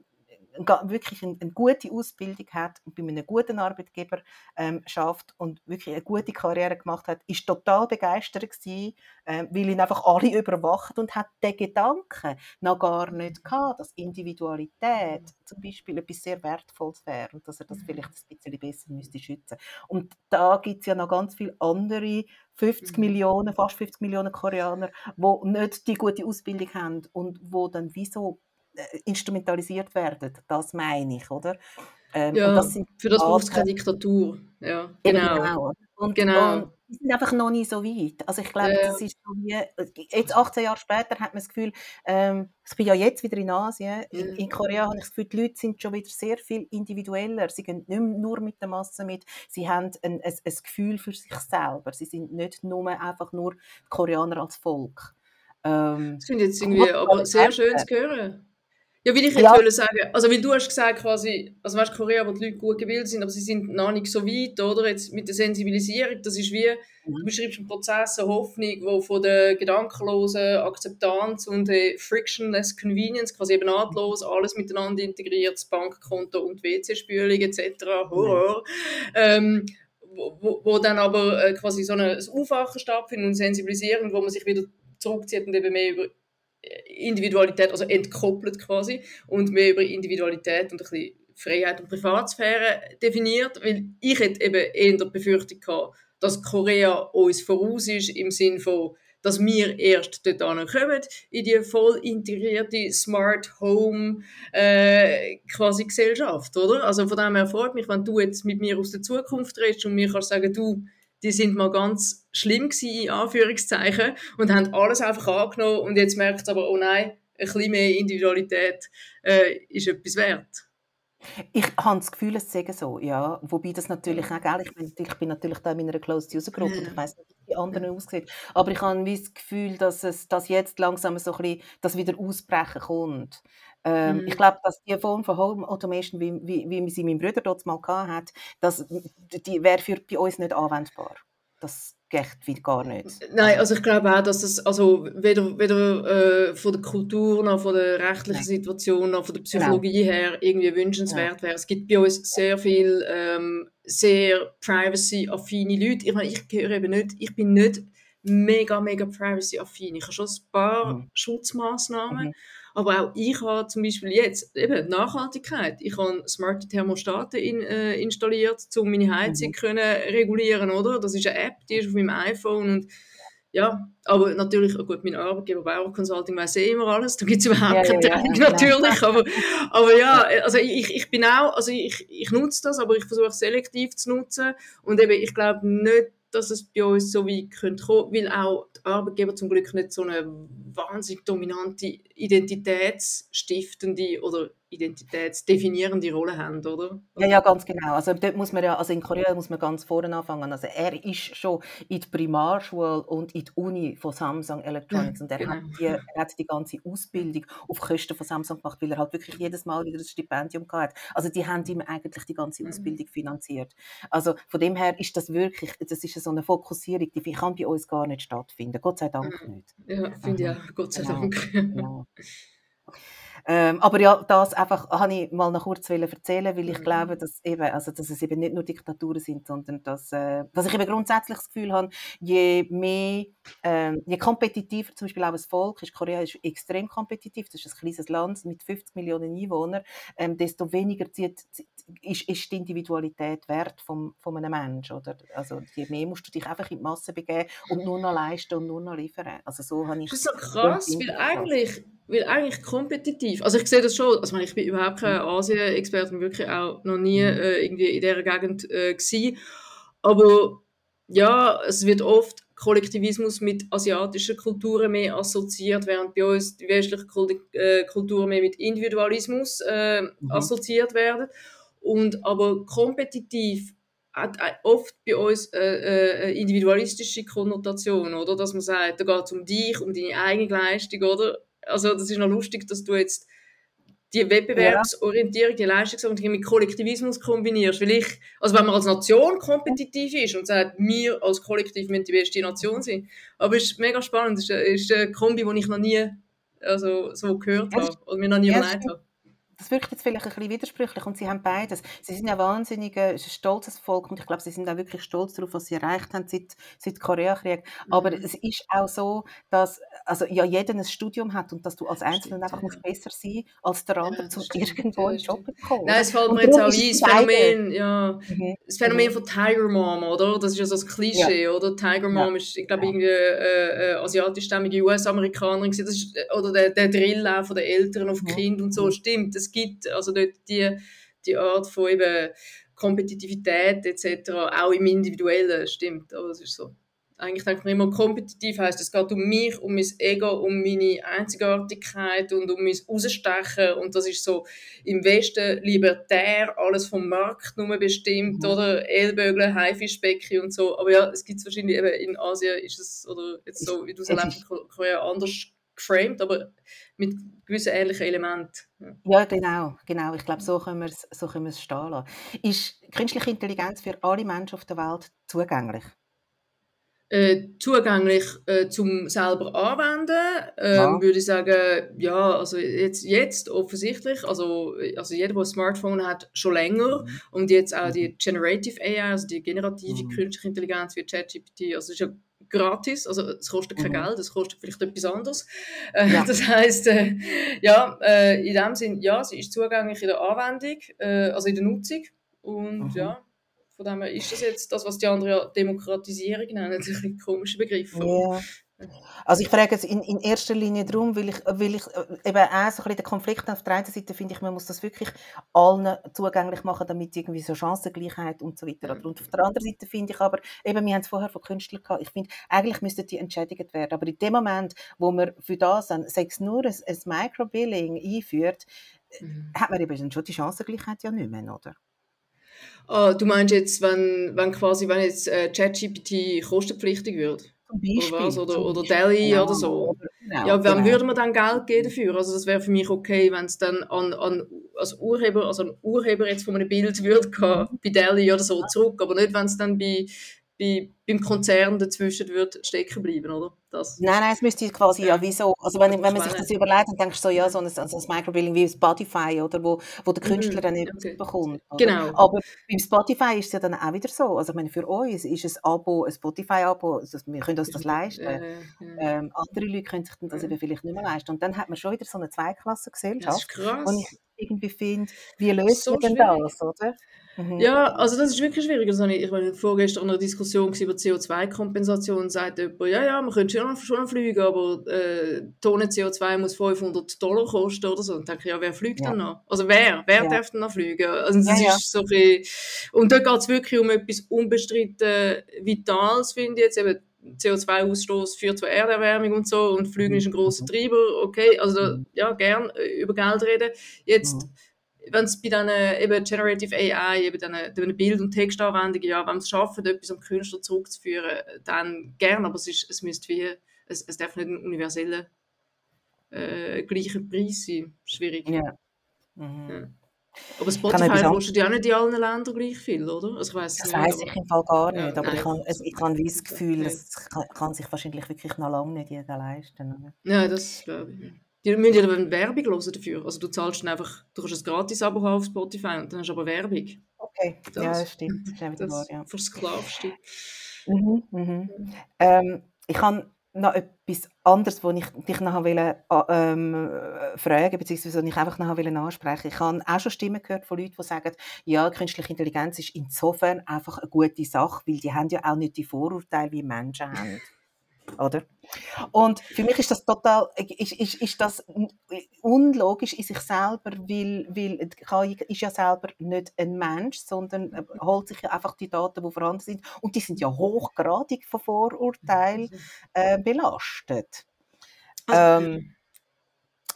wirklich eine, eine gute Ausbildung hat und bei einem guten Arbeitgeber ähm, schafft und wirklich eine gute Karriere gemacht hat, ist total begeistert gewesen, ähm, weil ihn einfach alle überwacht und hat den Gedanken noch gar nicht gehabt, dass Individualität zum Beispiel etwas sehr Wertvolles wäre und dass er das vielleicht ein bisschen besser müsste schützen. Und da gibt es ja noch ganz viele andere 50 Mhm. Millionen, fast 50 Millionen Koreaner, die nicht die gute Ausbildung haben und wo dann wieso instrumentalisiert werden. Das meine ich, oder? Ähm, Ja, für das braucht es keine Diktatur. Ja, genau. genau. Und, Genau. und die sind einfach noch nicht so weit. Also ich glaube, Ja, das ist so wie, jetzt 18 Jahre später hat man das Gefühl, ähm, ich bin ja jetzt wieder in Asien, in, Ja. in Korea habe ich das Gefühl, die Leute sind schon wieder sehr viel individueller. Sie gehen nicht nur mit der Masse mit, sie haben ein, ein, ein Gefühl für sich selber. Sie sind nicht nur einfach nur Koreaner als Volk. Ähm, Das finde ich jetzt irgendwie aber sehr schön zu hören. Ja, will ich jetzt Ja. wollen sagen, also weil du hast gesagt quasi, also weißt Korea, wo die Leute gut gewählt sind, aber sie sind noch nicht so weit, oder? Jetzt mit der Sensibilisierung, das ist wie, Mhm. du beschreibst einen Prozess, eine Hoffnung, wo von der gedankenlosen Akzeptanz und der frictionless Convenience, quasi eben nahtlos, alles miteinander integriert, das Bankkonto und WC-Spülung etc., Horror, ähm, wo, wo, dann aber äh, quasi so eine, ein Aufwachen stattfindet und Sensibilisierung, wo man sich wieder zurückzieht und eben mehr über Individualität, also entkoppelt quasi, und mehr über Individualität und ein bisschen Freiheit und Privatsphäre definiert, weil ich hätte eben eher die Befürchtung gehabt, dass Korea uns voraus ist, im Sinn von, dass wir erst dort kommen, in die voll integrierte Smart Home äh, quasi Gesellschaft, oder? Also von dem her freut mich, wenn du jetzt mit mir aus der Zukunft redest und mir kannst sagen, du, die sind mal ganz schlimm gewesen, in Anführungszeichen, und haben alles einfach angenommen und jetzt merkt es aber, oh nein, ein bisschen mehr Individualität äh, ist etwas wert. Ich habe das Gefühl, es sei so, ja. Wobei das natürlich auch, gell, ich, bin, ich bin natürlich da in meiner Closed User Group und ich weiß nicht, wie die anderen aussehen. Aber ich habe das Gefühl, dass es dass jetzt langsam so ein bisschen das wieder ausbrechen kommt. Ähm, Ich Mhm. glaube, dass die Form von Home Automation, wie, wie, wie sie mein Bruder dort mal hat, das, die wäre für bei uns nicht anwendbar. Das geht wie gar nicht. Nein, also ich glaube auch, dass das also weder, weder äh, von der Kultur noch von der rechtlichen Nein. Situation noch von der Genau. Psychologie her irgendwie wünschenswert wäre. Es gibt bei uns sehr viel ähm, sehr privacy-affine Leute. Ich meine, ich gehöre eben nicht, ich bin nicht mega, mega privacy-affin. Ich habe schon ein paar Mhm. Schutzmaßnahmen, Mhm. Aber auch ich habe zum Beispiel jetzt eben Nachhaltigkeit. Ich habe smarte Thermostaten in, äh, installiert, um meine Heizung Mhm. können regulieren, oder? Das ist eine App, die ist auf meinem iPhone und ja, aber natürlich, oh gut, mein Arbeitgeber Bauer Consulting weiß eh immer alles, da gibt es überhaupt Ja, keine ja, Trennung ja. natürlich, aber, aber ja, also ich, ich bin auch, also ich, ich nutze das, aber ich versuche es selektiv zu nutzen und eben, ich glaube nicht, dass es bei uns so weit könnte kommen, weil auch die Arbeitgeber zum Glück nicht so eine wahnsinnig dominante, identitätsstiftende oder identitätsdefinierende Rolle haben, oder? Ja, ja, ganz genau. Also dort muss man ja, also in Korea muss man ganz vorne anfangen. Also er ist schon in die Primarschule und in die Uni von Samsung Electronics und er genau. hat, die, er hat die ganze Ausbildung auf Kosten von Samsung gemacht, weil er halt wirklich jedes Mal wieder das Stipendium gehabt hat. Also die haben ihm eigentlich die ganze Mhm. Ausbildung finanziert. Also von dem her ist das wirklich, das ist so eine Fokussierung, die kann bei uns gar nicht stattfinden. Gott sei Dank Mhm. nicht. Ja, finde ich auch, Gott sei Genau, Dank. genau. Ähm, aber ja, das einfach habe ich mal noch kurz erzählen, weil ich Mhm. glaube, dass, eben, also, dass es eben nicht nur Diktaturen sind, sondern dass, äh, dass ich eben grundsätzlich das Gefühl habe, je mehr, ähm, je kompetitiver zum Beispiel auch ein Volk ist, Korea ist extrem kompetitiv, das ist ein kleines Land mit 50 Millionen Einwohnern, ähm, desto weniger zieht, ist, ist die Individualität wert vom, von einem Menschen. Oder? Also je mehr musst du dich einfach in die Masse begeben und nur noch leisten und nur noch liefern. Also so habe ich Das ist so krass, weil eigentlich, weil eigentlich kompetitiv, also ich sehe das schon, also ich bin überhaupt kein Asien-Experte, bin wirklich auch noch nie Mhm. äh, irgendwie in dieser Gegend äh, gewesen, aber ja, es wird oft Kollektivismus mit asiatischen Kulturen mehr assoziiert, während bei uns die westlichen äh, Kulturen mehr mit Individualismus äh, Mhm. assoziiert werden. Und aber kompetitiv hat äh, oft bei uns äh, äh, eine individualistische Konnotation, oder? Dass man sagt, da geht es um dich, um deine eigene Leistung, oder? Also das ist noch lustig, dass du jetzt die Wettbewerbsorientierung, die Leistungsorientierung mit Kollektivismus kombinierst. Weil ich, also wenn man als Nation kompetitiv ist und sagt, wir als Kollektiv müssen die beste Nation sein, aber es ist mega spannend, es ist eine, ist eine Kombi, die ich noch nie also, so gehört habe oder mir noch nie überlegt habe. Das wirkt jetzt vielleicht ein bisschen widersprüchlich und sie haben beides. Sie sind ja wahnsinnig äh, ein stolzes Volk und ich glaube, sie sind auch wirklich stolz darauf, was sie erreicht haben seit, seit Koreakrieg. Aber Mhm. es ist auch so, dass also ja jeder ein Studium hat und dass du als Einzelner einfach ja. musst besser sein als der andere, das um irgendwo ja, einen Job zu bekommen. Nein, es fällt mir jetzt auch ein, das. Phänomen, ja, Mhm. das Phänomen Mhm. von Tiger Mom, oder? Das ist ja so ein Klischee, oder? Tiger Ja. Mom ist, ich glaube, Ja. irgendwie äh, äh, asiatischstämmige US-Amerikanerin. Das äh, oder der, der Drill auch von den Eltern auf Mhm. Kinder und so, Mhm. stimmt. Es gibt also dort die, die Art von eben Kompetitivität etc., auch im Individuellen, stimmt. Aber es ist so. Eigentlich denkt man immer, kompetitiv heisst, es geht um mich, um mein Ego, um meine Einzigartigkeit und um mein Rausstechen. Und das ist so im Westen libertär, alles vom Markt nur bestimmt, Mhm. oder Ellbögle, Haifischbecken und so. Aber ja, es gibt wahrscheinlich eben in Asien ist es, oder jetzt so, wie du es Es erlebst, in Korea anders geframed, aber mit gewissen ähnlichen Elementen. Ja. Genau, genau. Ich glaube, so können wir es so können stehen lassen. Ist künstliche Intelligenz für alle Menschen auf der Welt zugänglich? äh, zugänglich äh, zum selber anwenden, ähm, Ja. würde ich sagen, ja, also jetzt, jetzt offensichtlich, also, also jeder, der ein Smartphone hat, schon länger Mhm. und jetzt auch Mhm. die Generative AI, also die generative Mhm. künstliche Intelligenz wie ChatGPT, also ist ja gratis, also es kostet kein Mhm. Geld, es kostet vielleicht etwas anderes. Äh, Ja. Das heißt, äh, ja, äh, in dem Sinn, ja, sie ist zugänglich in der Anwendung, äh, also in der Nutzung und Mhm. ja, von dem her ist das jetzt das, was die anderen ja Demokratisierung nennen, ein bisschen komischer Begriff. Ja. Also ich frage es in, in erster Linie darum, weil ich, weil ich äh, eben auch so ein bisschen den Konflikt auf der einen Seite finde ich, man muss das wirklich allen zugänglich machen, damit irgendwie so Chancengleichheit und so weiter. Mhm. Und auf der anderen Seite finde ich aber, eben, wir haben es vorher von Künstlern gehabt, ich finde, eigentlich müssten die entschädigt werden. Aber in dem Moment, wo man für das dann, sei es nur ein, ein Microbilling einführt, Mhm. hat man eben schon die Chancengleichheit ja nicht mehr, oder? Ah, du meinst jetzt, wenn, wenn quasi, wenn jetzt äh, ChatGPT kostenpflichtig wird? Oder was? Oder, oder Delhi ja, oder so. Genau, ja, wem genau. würde man dann Geld geben dafür? Also das wäre für mich okay, wenn es dann an, an als Urheber, also ein Urheber jetzt von einem Bild würde gehen, bei Delhi oder so zurück, aber nicht, wenn es dann bei bei, beim Konzern dazwischen wird stecken bleiben, oder? Das. Nein, nein, es müsste quasi ja, wie so, also wenn, wenn man sich das überlegt, dann denkst du so, ja, so ein, so ein Microbilling wie Spotify, oder, wo, wo der Künstler mhm, dann nicht okay. bekommt. Oder? Genau. Aber beim Spotify ist es ja dann auch wieder so, also ich meine, für uns ist ein Abo, ein Spotify-Abo, also wir können uns das leisten. Ja, ja. Ähm, andere Leute können sich das eben vielleicht nicht mehr leisten. Und dann hat man schon wieder so eine Zweiklassengesellschaft. Das ist krass. Und ich irgendwie finde, wie löst so man denn das, oder? Mhm. Ja, also das ist wirklich schwierig. Also ich war vorgestern in einer Diskussion über CO2-Kompensation, sagt jemand, ja, ja, man könnte schon, schon fliegen, aber äh, Tonne CO2 muss 500 Dollar kosten oder so. Und dann denke ich, ja, wer fliegt ja. dann noch? Also wer? Wer ja. darf dann noch fliegen? Also das ja, ist so ein Und da geht es wirklich um etwas unbestritten Vitales, finde ich jetzt, eben CO2-Ausstoß führt zur Erderwärmung und so und Flügen ist ein großer mhm. Treiber, okay, also ja, gern äh, über Geld reden. Jetzt mhm wenn es bei diesen eben Generative AI, eben diesen, Bild- und Textanwendungen, ja, wenn es schaffen, etwas am Künstler zurückzuführen, dann gerne, aber es, ist, es müsste wie, es, es darf nicht ein universeller äh, gleicher Preis sein. Schwierig. Ja. Mhm. ja. Aber Spotify kostet ja auch nicht in allen Ländern gleich viel, oder? Also ich weiss das weiß ich im Fall gar nicht, ja, aber nein, ich habe ich hab das Gefühl, es kann, kann, sich wahrscheinlich wirklich noch lange nicht jeder leisten. Oder? Ja, das glaube ich. Die müssen ja dann Werbung hören dafür. Also du zahlst dann einfach, du kannst ein Gratis-Abo haben auf Spotify und dann hast du aber Werbung. Okay, das, ja, das stimmt. Das, das wahr, ja. versklavst du. Mhm, mhm. Ähm, ich habe noch etwas anderes, was ich dich nachher wollte, ähm, fragen beziehungsweise ich einfach nachher wollte ansprechen. Ich habe auch schon Stimmen gehört von Leuten, die sagen, ja, künstliche Intelligenz ist insofern einfach eine gute Sache, weil die haben ja auch nicht die Vorurteile, wie Menschen haben oder? Und für mich ist das total, ist, ist, ist das unlogisch in sich selber, weil, weil KI ist ja selber nicht ein Mensch, sondern äh, holt sich ja einfach die Daten, die vorhanden sind, und die sind ja hochgradig von Vorurteilen äh, belastet. Also, ähm,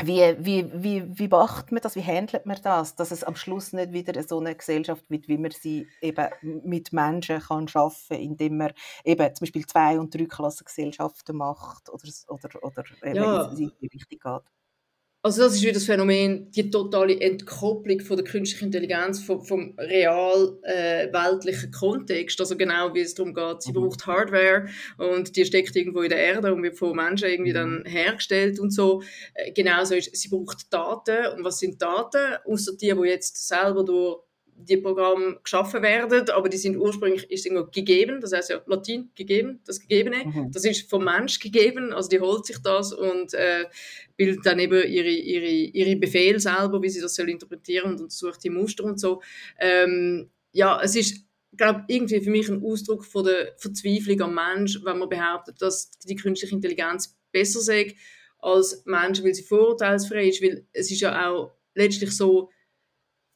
wie, wie, wie, wie macht man das, wie handelt man das, dass es am Schluss nicht wieder so eine Gesellschaft wird, wie man sie eben mit Menschen kann schaffen kann, indem man eben zum Beispiel Zwei- und Drei-Klassen-Gesellschaften macht oder, oder, oder eben ja. in die Richtung geht? Also das ist wieder das Phänomen, die totale Entkopplung von der künstlichen Intelligenz vom, vom real äh, weltlichen Kontext. Also genau wie es darum geht, sie mhm. braucht Hardware und die steckt irgendwo in der Erde und wird von Menschen irgendwie mhm. dann hergestellt und so. Äh, genauso ist, sie braucht Daten. Und was sind Daten? Außer die, die jetzt selber durch die Programme geschaffen werden, aber die sind ursprünglich ist irgendwo gegeben, das heißt ja Latin gegeben, das Gegebene, mhm. das ist vom Mensch gegeben, also die holt sich das und äh, bildet dann eben ihre, ihre, ihre Befehle selber, wie sie das soll interpretieren und untersucht die Muster und so. Ähm, ja, es ist glaube irgendwie für mich ein Ausdruck von der Verzweiflung am Mensch, wenn man behauptet, dass die künstliche Intelligenz besser sei als Menschen, weil sie vorurteilsfrei ist, weil es ist ja auch letztlich so,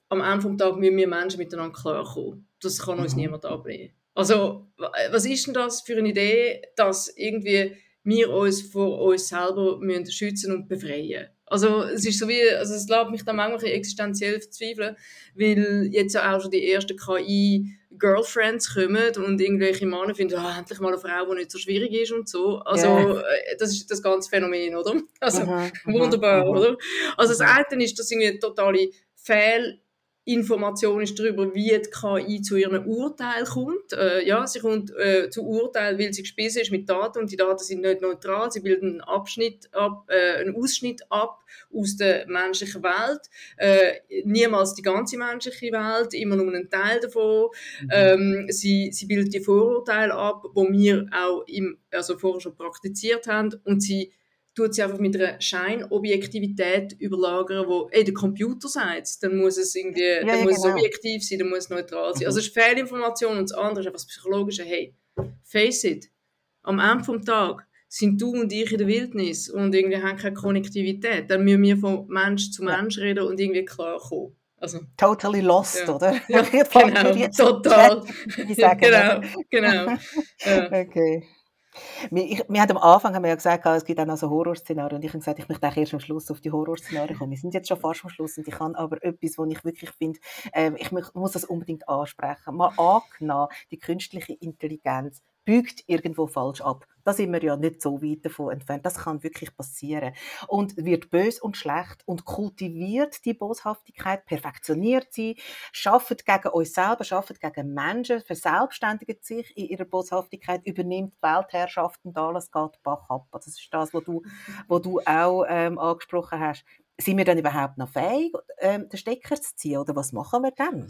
am Ende des Tages müssen wir Menschen miteinander klarkommen. Das kann uns mhm. niemand ablehnen. Also, was ist denn das für eine Idee, dass irgendwie wir uns vor uns selber müssen schützen und befreien also es ist so wie, also es lässt mich dann manchmal existenziell verzweifeln, weil jetzt ja auch schon die ersten KI-Girlfriends kommen und irgendwelche Männer finden, oh, endlich mal eine Frau, die nicht so schwierig ist und so. Also yeah. das ist das ganze Phänomen, oder? Also aha, wunderbar, aha. oder? Also das eine ist, dass irgendwie eine totale Fehl Information ist darüber, wie die KI zu ihrem Urteil kommt. Äh, ja, sie kommt äh, zu Urteil, weil sie gespielt ist mit Daten und die Daten sind nicht neutral. Sie bilden einen Abschnitt ab, äh, einen Ausschnitt ab aus der menschlichen Welt. Äh, niemals die ganze menschliche Welt, immer nur einen Teil davon. Mhm. Ähm, sie, sie bildet die Vorurteile ab, wo wir auch im, also vorher schon praktiziert haben und sie tut sie einfach mit einer Scheinobjektivität überlagern, wo ey, der Computer sagt, dann muss es irgendwie, ja, dann ja, muss genau. es objektiv sein, dann muss es neutral sein. Mhm. Also es ist Fehlinformation und das andere ist einfach das Psychologische. Hey, face it, am Ende des Tages sind du und ich in der Wildnis und irgendwie haben keine Konnektivität. Dann müssen wir von Mensch zu Mensch reden und irgendwie klarkommen. Also, totally lost, ja. oder? Ja, genau, total. genau, genau. Ja. Okay. Wir, wir haben am Anfang haben wir ja gesagt, es gibt auch noch so Horrorszenarien und ich habe gesagt, ich möchte erst am Schluss auf die Horrorszenarien kommen. Wir sind jetzt schon fast am Schluss und ich habe aber etwas, wo ich wirklich finde, äh, ich muss das unbedingt ansprechen. Mal angenommen, die künstliche Intelligenz biegt irgendwo falsch ab. Da sind wir ja nicht so weit davon entfernt. Das kann wirklich passieren. Und wird bös und schlecht und kultiviert die Boshaftigkeit, perfektioniert sie, schafft gegen uns selber, schafft gegen Menschen, verselbstständigt sich in ihrer Boshaftigkeit, übernimmt Weltherrschaft und alles geht Bach ab. Das ist das, was du, was du auch ähm, angesprochen hast sind wir dann überhaupt noch fähig, ähm, den Stecker zu ziehen? Oder was machen wir dann?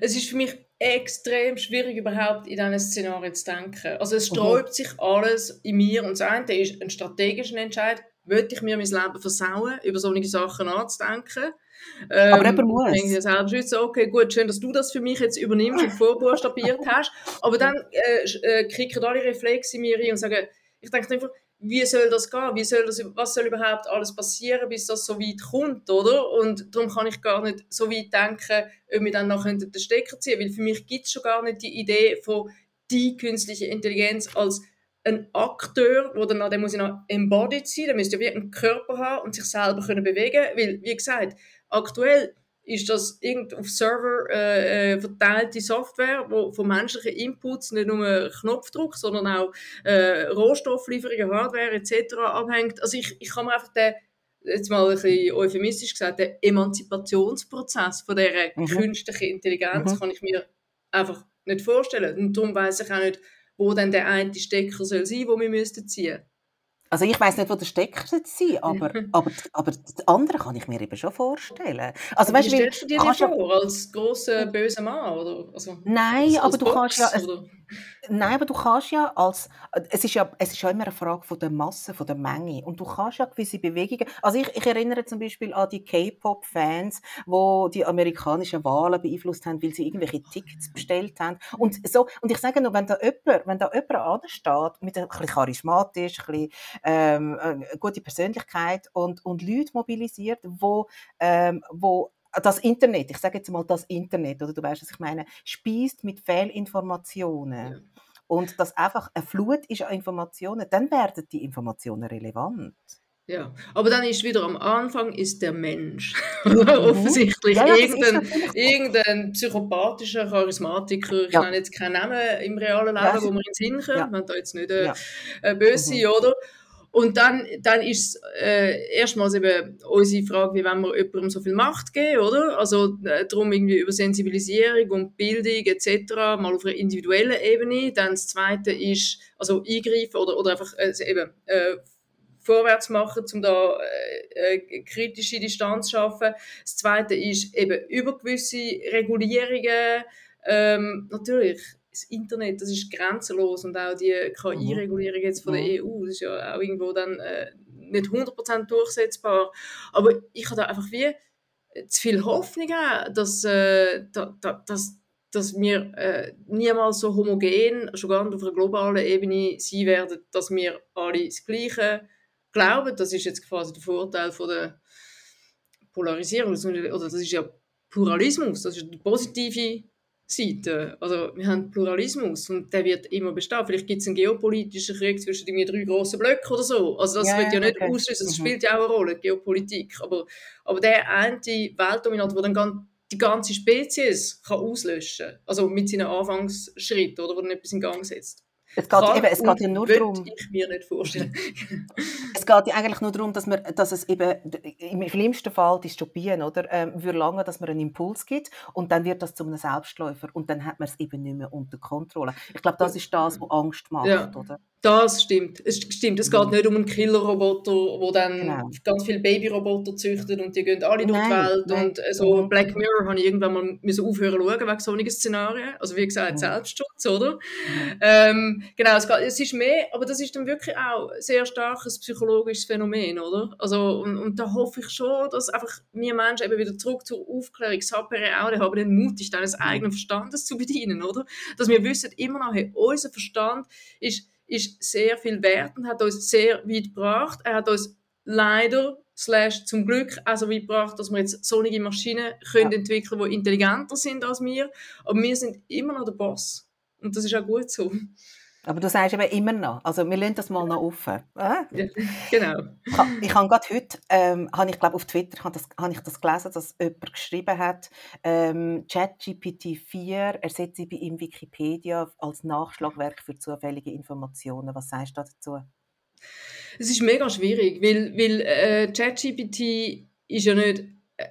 Es ist für mich extrem schwierig, überhaupt in diesen Szenarien zu denken. Also es mhm. sträubt mhm. sich alles in mir. Und das eine ist ein strategischer Entscheid. Wollte ich mir mein Leben versauen, über solche Sachen nachzudenken? Ähm, aber jemand muss. Ich denke selber schützen, okay, gut, schön, dass du das für mich jetzt übernimmst und vorbuchstabiert hast. Aber dann äh, äh, kicken alle Reflexe in mir rein und sagen, ich denke einfach, wie soll das gehen? Wie soll das, was soll überhaupt alles passieren, bis das so weit kommt, oder? Und darum kann ich gar nicht so weit denken, ob wir dann noch den Stecker ziehen weil für mich gibt es schon gar nicht die Idee von die künstliche Intelligenz als ein Akteur, wo dann, der muss ja noch embodied sein, der müsste ja wirklich einen Körper haben und sich selber können bewegen, weil, wie gesagt, aktuell ist das irgend auf Server äh, äh, verteilte Software, wo von menschlichen Inputs nicht nur Knopfdruck, sondern auch äh, Rohstofflieferungen, Hardware etc. abhängt. Also ich, ich kann mir einfach den jetzt mal ein bisschen euphemistisch gesagt, den Emanzipationsprozess von dieser mhm. künstlichen Intelligenz mhm. kann ich mir einfach nicht vorstellen. Und darum weiß ich auch nicht, wo dann der eine Stecker soll sein, wo wir müssten ziehen. Also ich weiß nicht, wo der Stecker sein aber, aber, aber das andere kann ich mir eben schon vorstellen. Also, weißt, Wie stellst du dir das vor, als grosser, böser Mann? Oder? Also, Nein, als, aber als du Box, kannst ja... Oder? Nein, aber du kannst ja als, es ist ja, es ist ja immer eine Frage von der Masse, von der Menge. Und du kannst ja gewisse Bewegungen, also ich, ich erinnere zum Beispiel an die K-Pop-Fans, wo die amerikanischen Wahlen beeinflusst haben, weil sie irgendwelche Tickets bestellt haben. Und so, und ich sage nur, wenn da jemand, wenn da jemand ansteht, mit ein bisschen charismatisch, ein bisschen, ähm, eine gute Persönlichkeit und, und Leute mobilisiert, wo, ähm, wo das Internet, ich sage jetzt mal das Internet, oder du weißt, was ich meine, speist mit Fehlinformationen. Ja. Und das einfach eine Flut ist an Informationen, dann werden die Informationen relevant. Ja, aber dann ist wieder am Anfang ist der Mensch. Mhm. Offensichtlich ja, ja, irgendein, irgendein psychopathischer Charismatiker, ich ja. nenne jetzt keinen Namen im realen Leben, wo wir ins hinkommen, ja. wenn da jetzt nicht äh, äh, böse mhm. oder? Und dann, dann ist äh, erstmals eben unsere Frage, wie wollen wir jemandem so viel Macht geben, oder? Also äh, darum irgendwie über Sensibilisierung und Bildung etc., mal auf einer individuellen Ebene. Dann das Zweite ist, also eingreifen oder, oder einfach äh, eben äh, vorwärts machen, um da äh, äh, kritische Distanz zu schaffen. Das Zweite ist eben über gewisse Regulierungen, ähm, natürlich das Internet, das ist grenzenlos und auch die KI-Regulierung jetzt von der mhm. EU, das ist ja auch irgendwo dann äh, nicht 100% durchsetzbar. Aber ich habe da einfach wie zu viel Hoffnung, dass, äh, da, da, dass, dass wir äh, niemals so homogen, schon gar nicht auf einer globalen Ebene sein werden, dass wir alle das Gleiche glauben. Das ist jetzt quasi der Vorteil von der Polarisierung, oder das ist ja Pluralismus, das ist der positive Seite. Also wir haben Pluralismus und der wird immer bestehen. Vielleicht gibt es einen geopolitischen Krieg zwischen den drei grossen Blöcken oder so. Also das ja, wird ja nicht okay. ausschließen. Das mhm. spielt ja auch eine Rolle, Geopolitik. Aber, aber der eine Weltdominant, der dann die ganze Spezies kann auslöschen kann, also mit seinen Anfangsschritten, oder, wo dann etwas in Gang setzt. Es geht, eben, es geht ja nur darum. ich mir nicht vorstellen. es geht ja eigentlich nur darum, dass, man, dass es eben im schlimmsten Fall Dystopien oder ähm, lange, dass man einen Impuls gibt und dann wird das zu einem Selbstläufer und dann hat man es eben nicht mehr unter Kontrolle. Ich glaube, das ist das, was Angst macht, ja. oder? Das stimmt. Es stimmt. Es geht mhm. nicht um einen Killerroboter, wo dann genau. ganz viele Babyroboter züchtet und die gehen alle durch die Welt. Nein. Und äh, so mhm. Black Mirror habe ich irgendwann mal müssen aufhören zu schauen wegen solchen Szenarien. Also wie gesagt, mhm. Selbstschutz, oder? Mhm. Ähm, genau, es, geht, es ist mehr, aber das ist dann wirklich auch ein sehr starkes psychologisches Phänomen, oder? Also, und, und da hoffe ich schon, dass einfach wir Menschen eben wieder zurück zur Aufklärung, auch, haben den Mut, deines mhm. eigenen Verstandes zu bedienen, oder? Dass wir wissen immer noch, hey, unser Verstand ist ist sehr viel wert und hat uns sehr weit gebracht. Er hat uns leider slash zum Glück auch so weit gebracht, dass wir jetzt solche Maschinen können ja. entwickeln können, die intelligenter sind als wir. Aber wir sind immer noch der Boss. Und das ist auch gut so. Aber du sagst eben immer noch, also wir lassen das mal noch offen. Ja, genau. Ich, ha- ich habe gerade heute, ähm, habe ich glaube auf Twitter, habe, das, habe ich das gelesen, dass jemand geschrieben hat, ähm, ChatGPT 4 ersetze bei ihm Wikipedia als Nachschlagwerk für zufällige Informationen. Was sagst du dazu? Es ist mega schwierig, weil, weil äh, ChatGPT ist ja nicht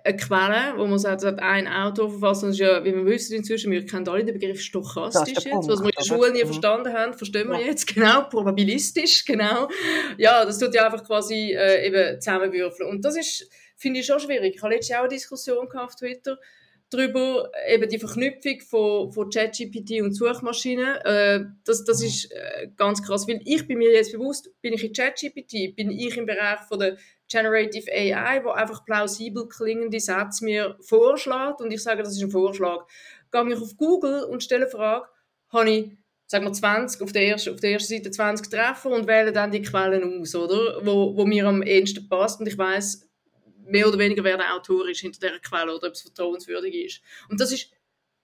eine Quelle, wo man sagt, hat ein Autor verfasst, ist ja, wie wir wissen inzwischen, wir kennen alle den Begriff stochastisch jetzt, was wir in der Schule nie Mhm. verstanden haben, verstehen wir Ja. jetzt, genau, probabilistisch, genau. Ja, das tut ja einfach quasi äh, eben zusammenwürfeln. Und das ist, finde ich schon schwierig. Ich habe letztes Jahr auch eine Diskussion auf Twitter, darüber, eben die Verknüpfung von, von ChatGPT und Suchmaschinen, äh, das, das ist äh, ganz krass, weil ich bin mir jetzt bewusst, bin ich in ChatGPT, bin ich im Bereich von der Generative AI, wo einfach plausibel klingende Sätze mir vorschlägt und ich sage, das ist ein Vorschlag. Gehe ich auf Google und stelle eine Frage, habe ich sagen wir 20, auf der ersten, auf der ersten Seite 20 Treffer und wähle dann die Quellen aus, oder? Wo, wo mir am ehesten passt und ich weiß mehr oder weniger, wer der Autor ist hinter dieser Quelle oder ob es vertrauenswürdig ist. Und das ist,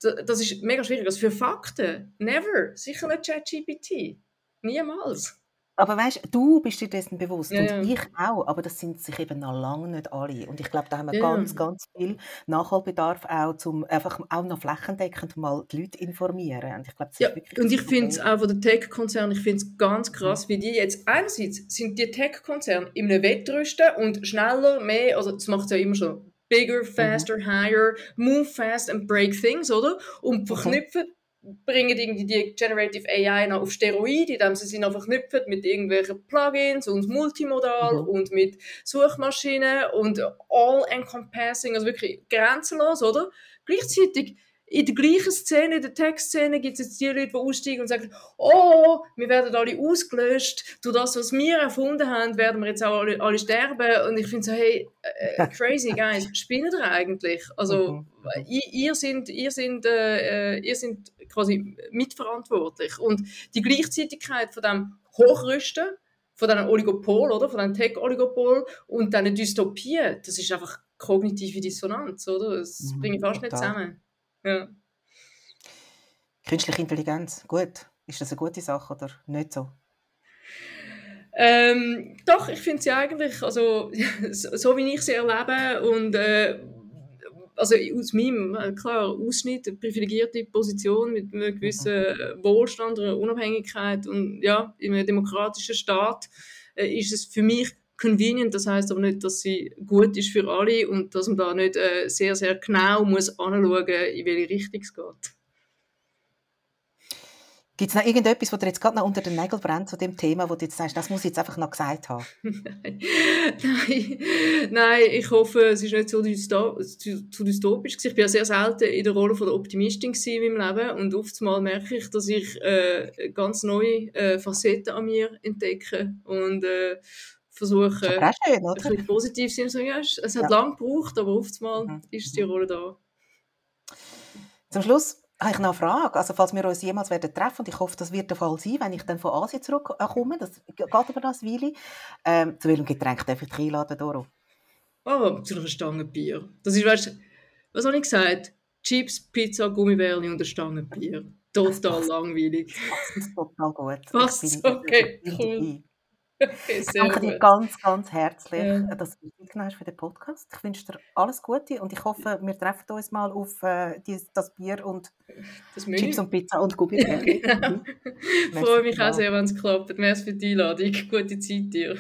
das ist mega schwierig. Also für Fakten, never, sicher nicht ChatGPT. Niemals. Aber weißt du, bist dir dessen bewusst Ja, und ich auch, aber das sind sich eben noch lange nicht alle. Und ich glaube, da haben wir Ja. ganz, ganz viel Nachholbedarf auch, zum einfach auch noch flächendeckend mal die Leute informieren. Und ich glaube, Ja, und ich finde es auch von den Tech-Konzernen, ich finde es ganz krass, wie die jetzt, einerseits sind die Tech-Konzerne in einem Wettrüsten und schneller, mehr, also das macht es ja immer schon, bigger, faster, higher, move fast and break things, oder? Und verknüpfen, bringen irgendwie die Generative AI noch auf Steroide, indem sie sie noch verknüpfen mit irgendwelchen Plugins und multimodal Mhm. und mit Suchmaschinen und all encompassing, also wirklich grenzenlos, oder? Gleichzeitig in der gleichen Szene, in der Textszene, gibt es jetzt die Leute, die aussteigen und sagen, oh, wir werden alle ausgelöscht, durch das, was wir erfunden haben, werden wir jetzt auch alle, alle sterben. Und ich finde so, hey, äh, crazy guys, spinnt ihr eigentlich? Also, Mhm. Ihr, sind, ihr sind, äh, äh, ihr sind quasi mitverantwortlich. Und die Gleichzeitigkeit von dem Hochrüsten, von diesem Oligopol, oder? Von diesem Tech-Oligopol und diesen Dystopien, das ist einfach kognitive Dissonanz, oder? Das Mhm, bringe ich fast nicht total. zusammen. Ja. Künstliche Intelligenz, gut. Ist das eine gute Sache oder nicht so? Ähm, doch, ich finde sie eigentlich, also so, so wie ich sie erlebe und äh, also aus meinem, äh, klar, Ausschnitt, eine privilegierte Position mit einem gewissen Wohlstand, einer Unabhängigkeit und ja, in einem demokratischen Staat äh, ist es für mich convenient, das heißt aber nicht, dass sie gut ist für alle und dass man da nicht äh, sehr, sehr genau muss anschauen, in welche Richtung es geht. Gibt es noch irgendetwas, was dir jetzt gerade noch unter den Nägeln brennt zu dem Thema, wo du jetzt sagst, das muss ich jetzt einfach noch gesagt haben? Nein. Nein, nein, ich hoffe, es ist nicht so zu, dystopisch. Ich bin ja sehr selten in der Rolle von der Optimistin in meinem Leben und oftmals merke ich, dass ich äh, ganz neue äh, Facetten an mir entdecke und äh, versuche, schön, ein bisschen positiv zu sein. Ja, es es hat Ja. lange gebraucht, aber oftmals Mhm. ist die Rolle da. Zum Schluss habe ich noch eine Frage. Also, falls wir uns jemals werden treffen, und ich hoffe, das wird der Fall sein, wenn ich dann von Asien zurückkomme, das geht aber noch eine Weile. Ähm, zu welchem Getränk darf ich dich einladen, Doro? Oh, zu einer Stange Bier. Das ist, weißt, was habe ich gesagt? Chips, Pizza, Gummibärli und eine Stange Bier. Total langweilig. Das ist total gut. Bin- okay, cool. Okay, danke dir gut. ganz, ganz herzlich, Ja. dass du dich genommen hast für den Podcast. Ich wünsche dir alles Gute und ich hoffe, wir treffen uns mal auf äh, die, das Bier und Das. Chips und Pizza und genau. Mhm. Ich freue mich auch sehr, wenn es klappt. Merci für die Einladung. Gute Zeit dir.